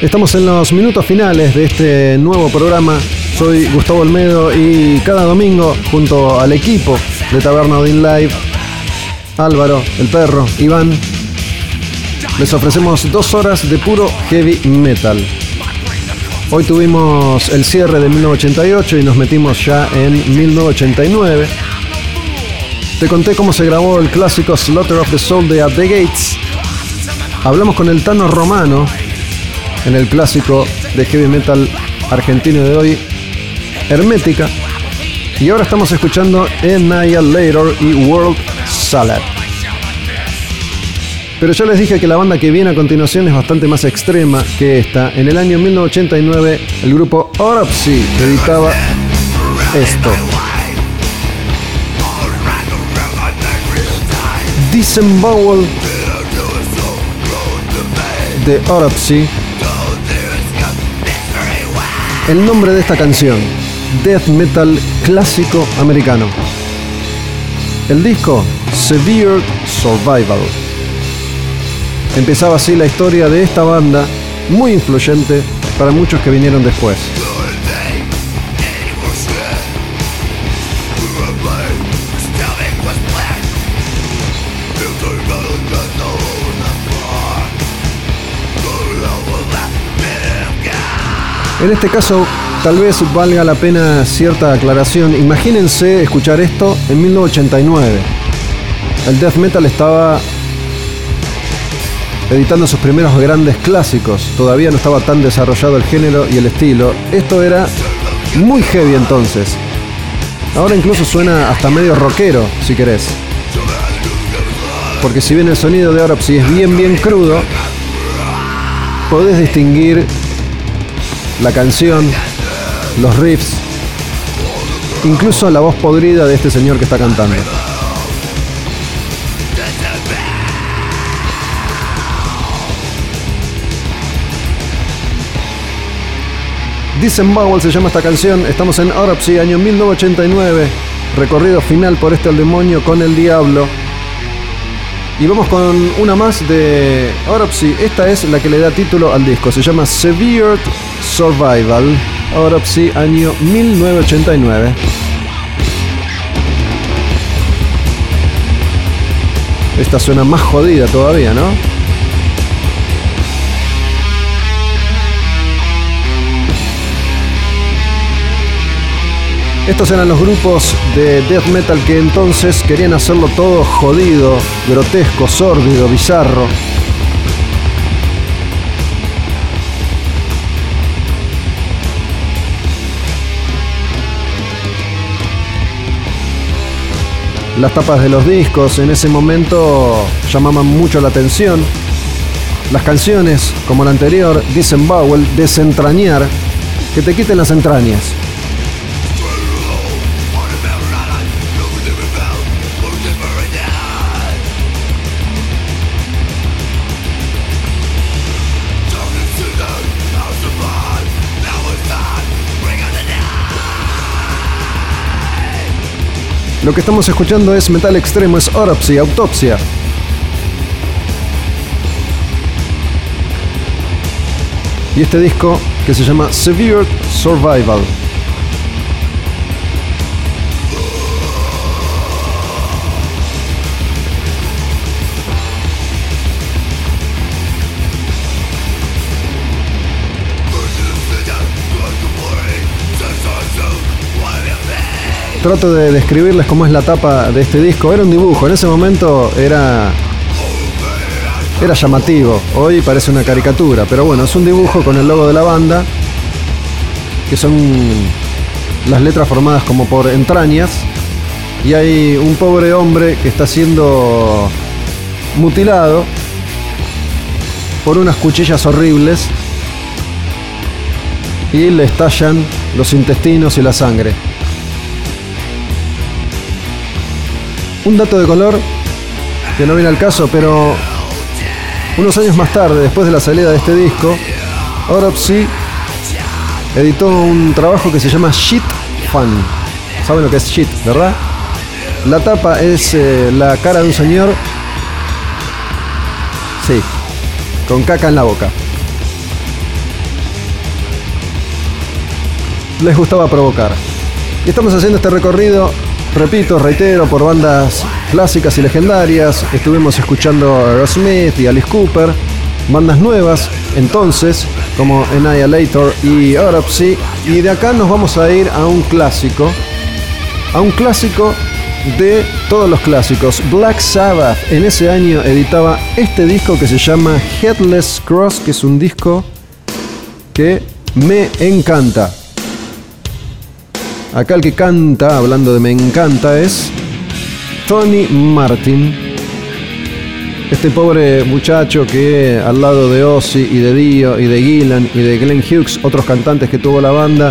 Estamos en los minutos finales de este nuevo programa. Soy Gustavo Olmedo y cada domingo, junto al equipo de Taberna Odin Live, Álvaro, el perro, Iván, les ofrecemos dos horas de puro heavy metal. Hoy tuvimos el cierre de 1988 y nos metimos ya en 1989. Te conté cómo se grabó el clásico Slaughter of the Soul de At the Gates. Hablamos con el Tano Romano en el clásico de heavy metal argentino de hoy, Hermética. Y ahora estamos escuchando Annihilator y World Salad. Pero ya les dije que la banda que viene a continuación es bastante más extrema que esta. En el año 1989 el grupo Autopsy editaba esto. Disembowel de Autopsy. El nombre de esta canción, Death Metal clásico americano. El disco, Severe Survival. Empezaba así la historia de esta banda, muy influyente para muchos que vinieron después. En este caso, tal vez valga la pena cierta aclaración. Imagínense escuchar esto en 1989. El death metal estaba editando sus primeros grandes clásicos. Todavía no estaba tan desarrollado el género y el estilo. Esto era muy heavy entonces. Ahora incluso suena hasta medio rockero, si querés. Porque si bien el sonido de Autopsy es bien bien crudo, podés distinguir la canción, los riffs, incluso la voz podrida de este señor que está cantando. Disembowel se llama esta canción. Estamos en Autopsy, año 1989. Recorrido final por este al demonio con el diablo. Y vamos con una más de Autopsy. Esta es la que le da título al disco. Se llama Severe Survival. Autopsy, año 1989. Esta suena más jodida todavía, ¿no? Estos eran los grupos de death metal que entonces querían hacerlo todo jodido, grotesco, sórdido, bizarro. Las tapas de los discos en ese momento llamaban mucho la atención. Las canciones, como la anterior, Disembowel, desentrañar, que te quiten las entrañas. Lo que estamos escuchando es metal extremo, es Autopsy, autopsia. Y este disco que se llama Severe Survival. Trato de describirles cómo es la tapa de este disco. Era un dibujo, en ese momento era era llamativo. Hoy parece una caricatura, pero bueno, es un dibujo con el logo de la banda, que son las letras formadas como por entrañas, y hay un pobre hombre que está siendo mutilado por unas cuchillas horribles y le estallan los intestinos y la sangre. Un dato de color que no viene al caso, pero unos años más tarde, después de la salida de este disco, Autopsy editó un trabajo que se llama Shit Fun. ¿Saben lo que es shit, verdad? La tapa es eh, la cara de un señor. Sí, con caca en la boca. Les gustaba provocar. Y estamos haciendo este recorrido repito, reitero, por bandas clásicas y legendarias. Estuvimos escuchando a Aerosmith y Alice Cooper. Bandas nuevas, entonces, como Annihilator y Autopsy. Y de acá nos vamos a ir a un clásico. A un clásico de todos los clásicos. Black Sabbath en ese año editaba este disco que se llama Headless Cross, que es un disco que me encanta. Acá el que canta, hablando de me encanta, es Tony Martin. Este pobre muchacho que al lado de Ozzy y de Dio y de Gillan y de Glenn Hughes, otros cantantes que tuvo la banda,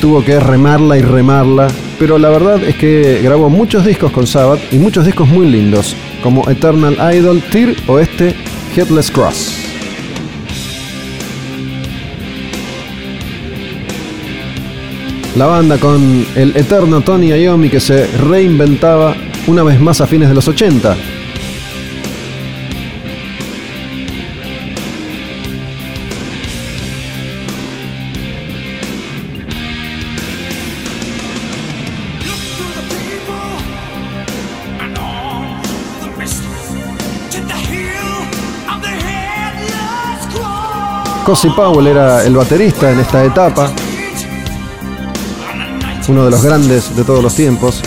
tuvo que remarla y remarla. Pero la verdad es que grabó muchos discos con Sabbath y muchos discos muy lindos, como Eternal Idol, Tear o este Headless Cross. La banda con el eterno Tony Iommi que se reinventaba una vez más a fines de los 80. Cosi Powell era el baterista en esta etapa, uno de los grandes de todos los tiempos.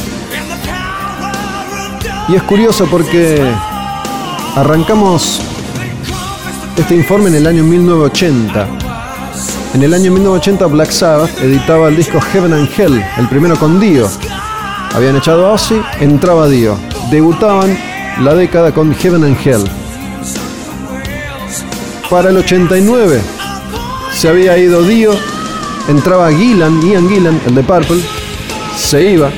Y es curioso porque arrancamos este informe en el año 1980. En el año 1980 Black Sabbath editaba el disco Heaven and Hell, el primero con Dio. Habían echado a entraba Dio. Debutaban la década con Heaven and Hell. Para el 89 se había ido Dio, entraba Gillan, Ian Gillan, el de Purple, se iba.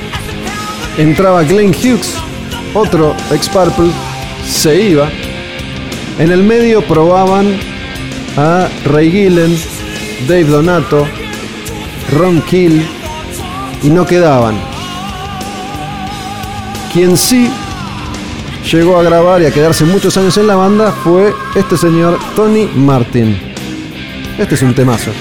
Entraba Glenn Hughes, otro ex Purple, se iba. En el medio probaban a Ray Gillen, Dave Donato, Ron Kill y no quedaban. Quien sí llegó a grabar y a quedarse muchos años en la banda fue este señor Tony Martin. Este es un temazo.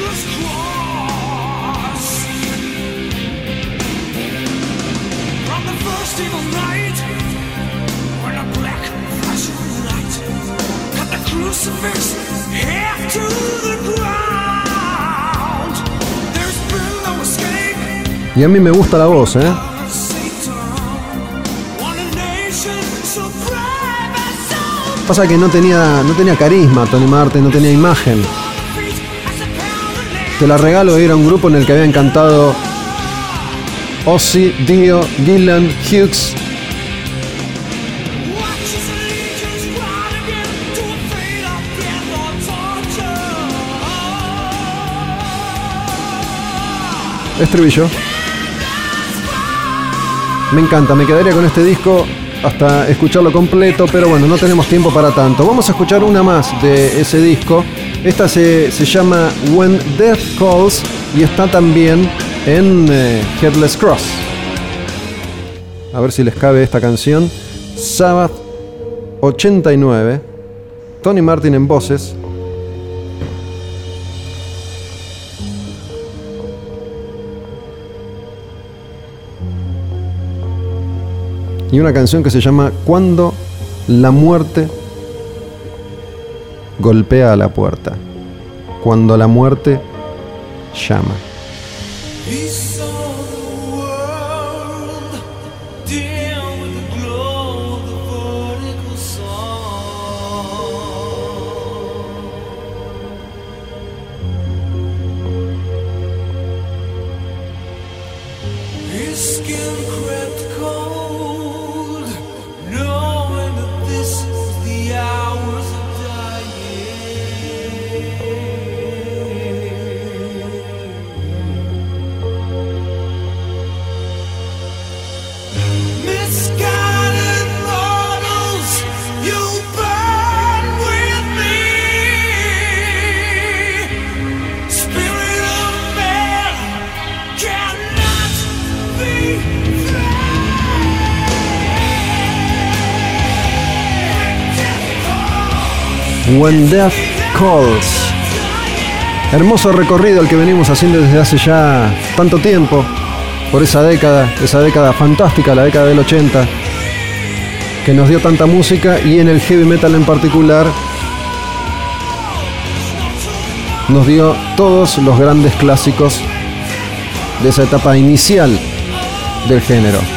Y a mí me gusta la voz, ¿eh? Pasa que no tenía, no tenía carisma Tony Martin, no tenía imagen. Te la regalo, era un grupo en el que habían cantado Ozzy, Dio, Gillan, Hughes. Watch Me encanta, me quedaría con este disco hasta escucharlo completo, pero bueno, no tenemos tiempo para tanto. Vamos a escuchar una más de ese disco. Esta se, se llama When Death Calls y está también en eh, Headless Cross. A ver si les cabe esta canción. Sabbath 89. Tony Martin en voces. Y una canción que se llama Cuando la muerte golpea a la puerta. Cuando la muerte llama. When Death Calls. Hermoso recorrido el que venimos haciendo desde hace ya tanto tiempo. Por esa década, esa década fantástica, la década del 80. que nos dio tanta música y en el heavy metal en particular nos dio todos los grandes clásicos de esa etapa inicial del género.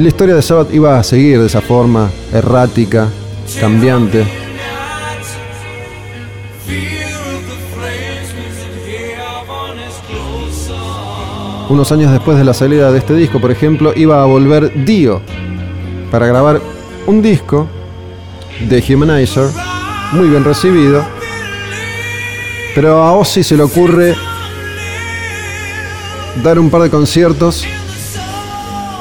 Y la historia de Sabbath iba a seguir de esa forma, errática, cambiante. Unos años después de la salida de este disco, por ejemplo, iba a volver Dio para grabar un disco de Humanizer, muy bien recibido, pero a Ozzy se le ocurre dar un par de conciertos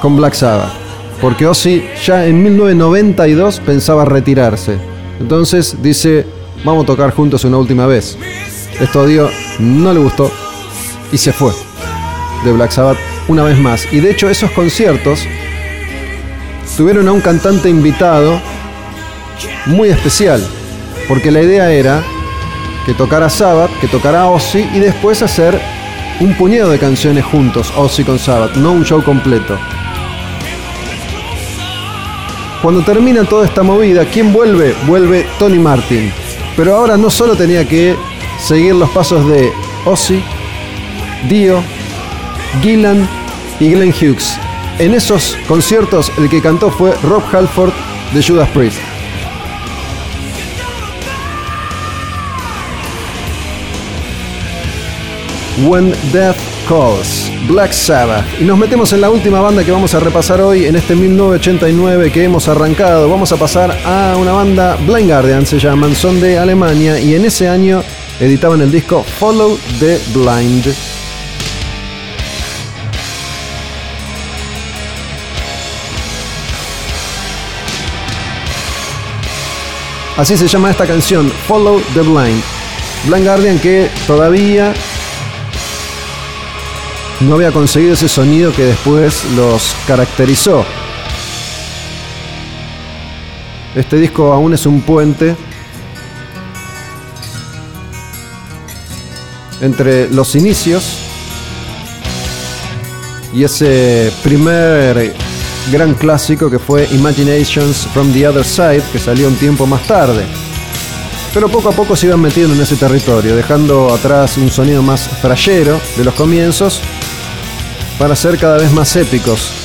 con Black Sabbath, porque Ozzy ya en 1992 pensaba retirarse. Entonces dice, vamos a tocar juntos una última vez. Esto a Dio no le gustó y se fue de Black Sabbath una vez más. Y de hecho esos conciertos tuvieron a un cantante invitado muy especial, porque la idea era que tocara Sabbath, que tocara Ozzy y después hacer un puñado de canciones juntos, Ozzy con Sabbath, no un show completo. Cuando termina toda esta movida, ¿quién vuelve? Vuelve Tony Martin. Pero ahora no solo tenía que seguir los pasos de Ozzy, Dio, Gillan y Glenn Hughes. En esos conciertos el que cantó fue Rob Halford de Judas Priest. When Death Calls, Black Sabbath. Y nos metemos en la última banda que vamos a repasar hoy en este 1989 que hemos arrancado. Vamos a pasar a una banda Blind Guardian, se llaman, son de Alemania y en ese año editaban el disco Follow the Blind. Así se llama esta canción, Follow the Blind. Blind Guardian que todavía no había conseguido ese sonido que después los caracterizó. Este disco aún es un puente entre los inicios y ese primer gran clásico que fue Imaginations from the Other Side, que salió un tiempo más tarde. Pero poco a poco se iban metiendo en ese territorio, dejando atrás un sonido más frayero de los comienzos para ser cada vez más épicos.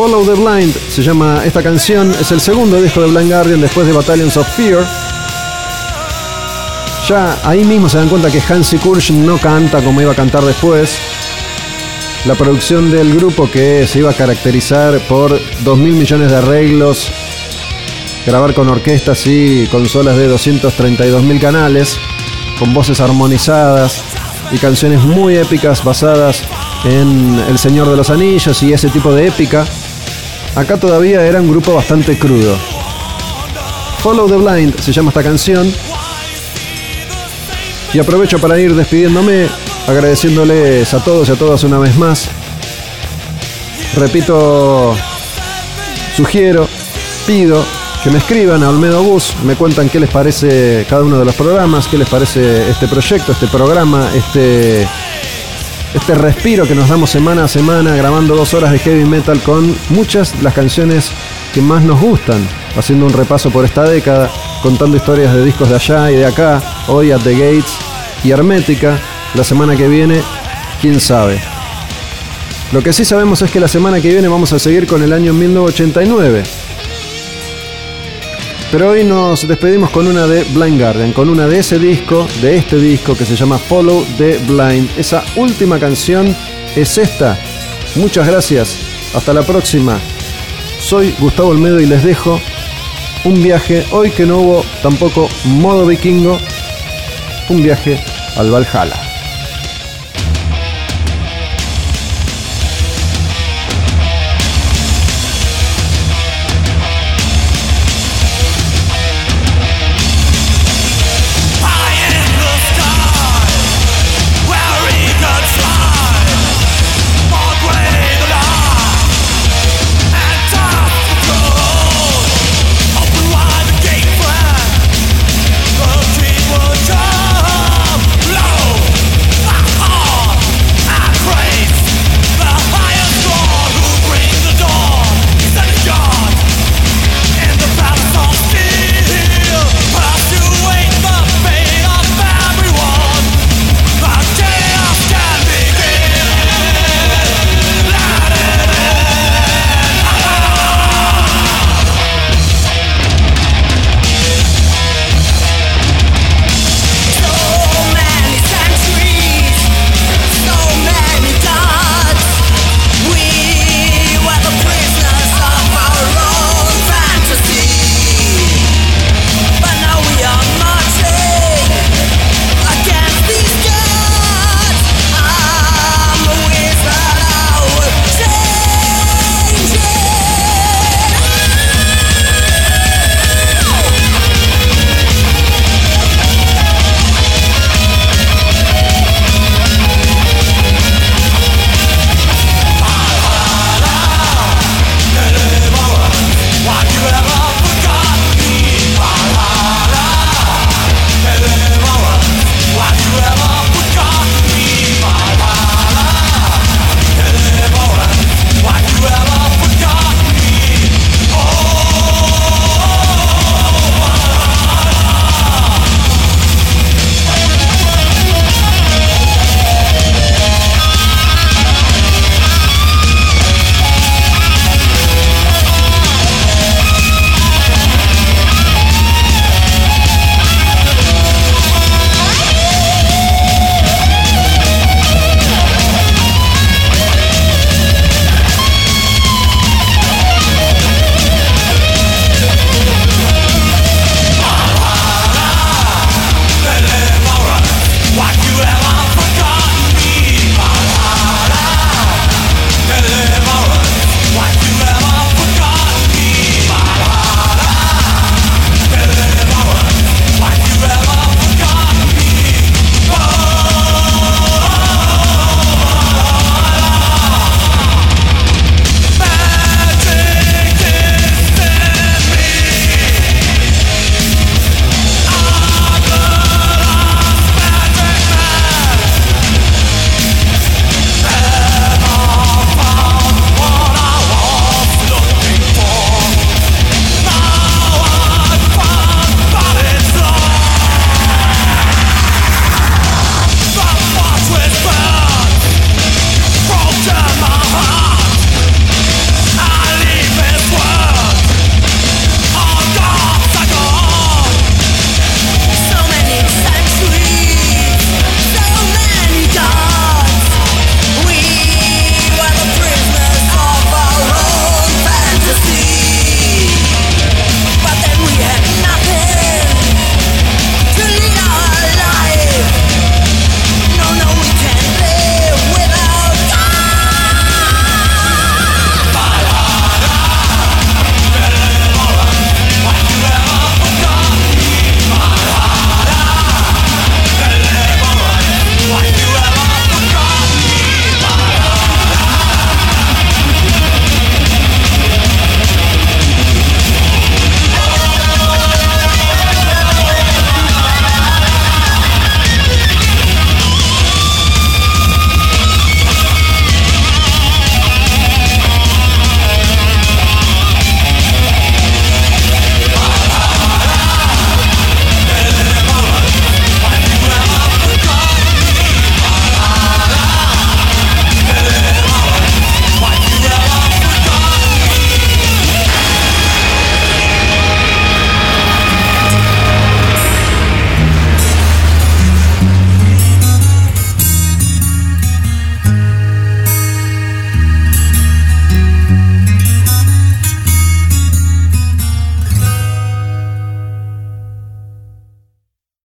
Follow the Blind se llama esta canción, es el segundo disco de Blind Guardian después de Battalions of Fear. Ya ahí mismo se dan cuenta que Hansi Kursch no canta como iba a cantar después. La producción del grupo que se iba a caracterizar por 2 mil millones de arreglos, grabar con orquestas y consolas de 232 mil canales, con voces armonizadas y canciones muy épicas basadas en El Señor de los Anillos y ese tipo de épica. Acá todavía era un grupo bastante crudo. Follow the Blind se llama esta canción. Y aprovecho para ir despidiéndome, agradeciéndoles a todos y a todas una vez más. Repito, sugiero, pido que me escriban a Olmedo Bus, me cuentan qué les parece cada uno de los programas, qué les parece este proyecto, este programa, este este respiro que nos damos semana a semana grabando dos horas de heavy metal con muchas de las canciones que más nos gustan, haciendo un repaso por esta década, contando historias de discos de allá y de acá, hoy at the Gates y Hermética, la semana que viene, quién sabe. Lo que sí sabemos es que la semana que viene vamos a seguir con el año 1989. Pero hoy nos despedimos con una de Blind Guardian, con una de ese disco, de este disco que se llama Follow the Blind. Esa última canción es esta. Muchas gracias. Hasta la próxima. Soy Gustavo Olmedo y les dejo un viaje, hoy que no hubo tampoco modo vikingo, un viaje al Valhalla.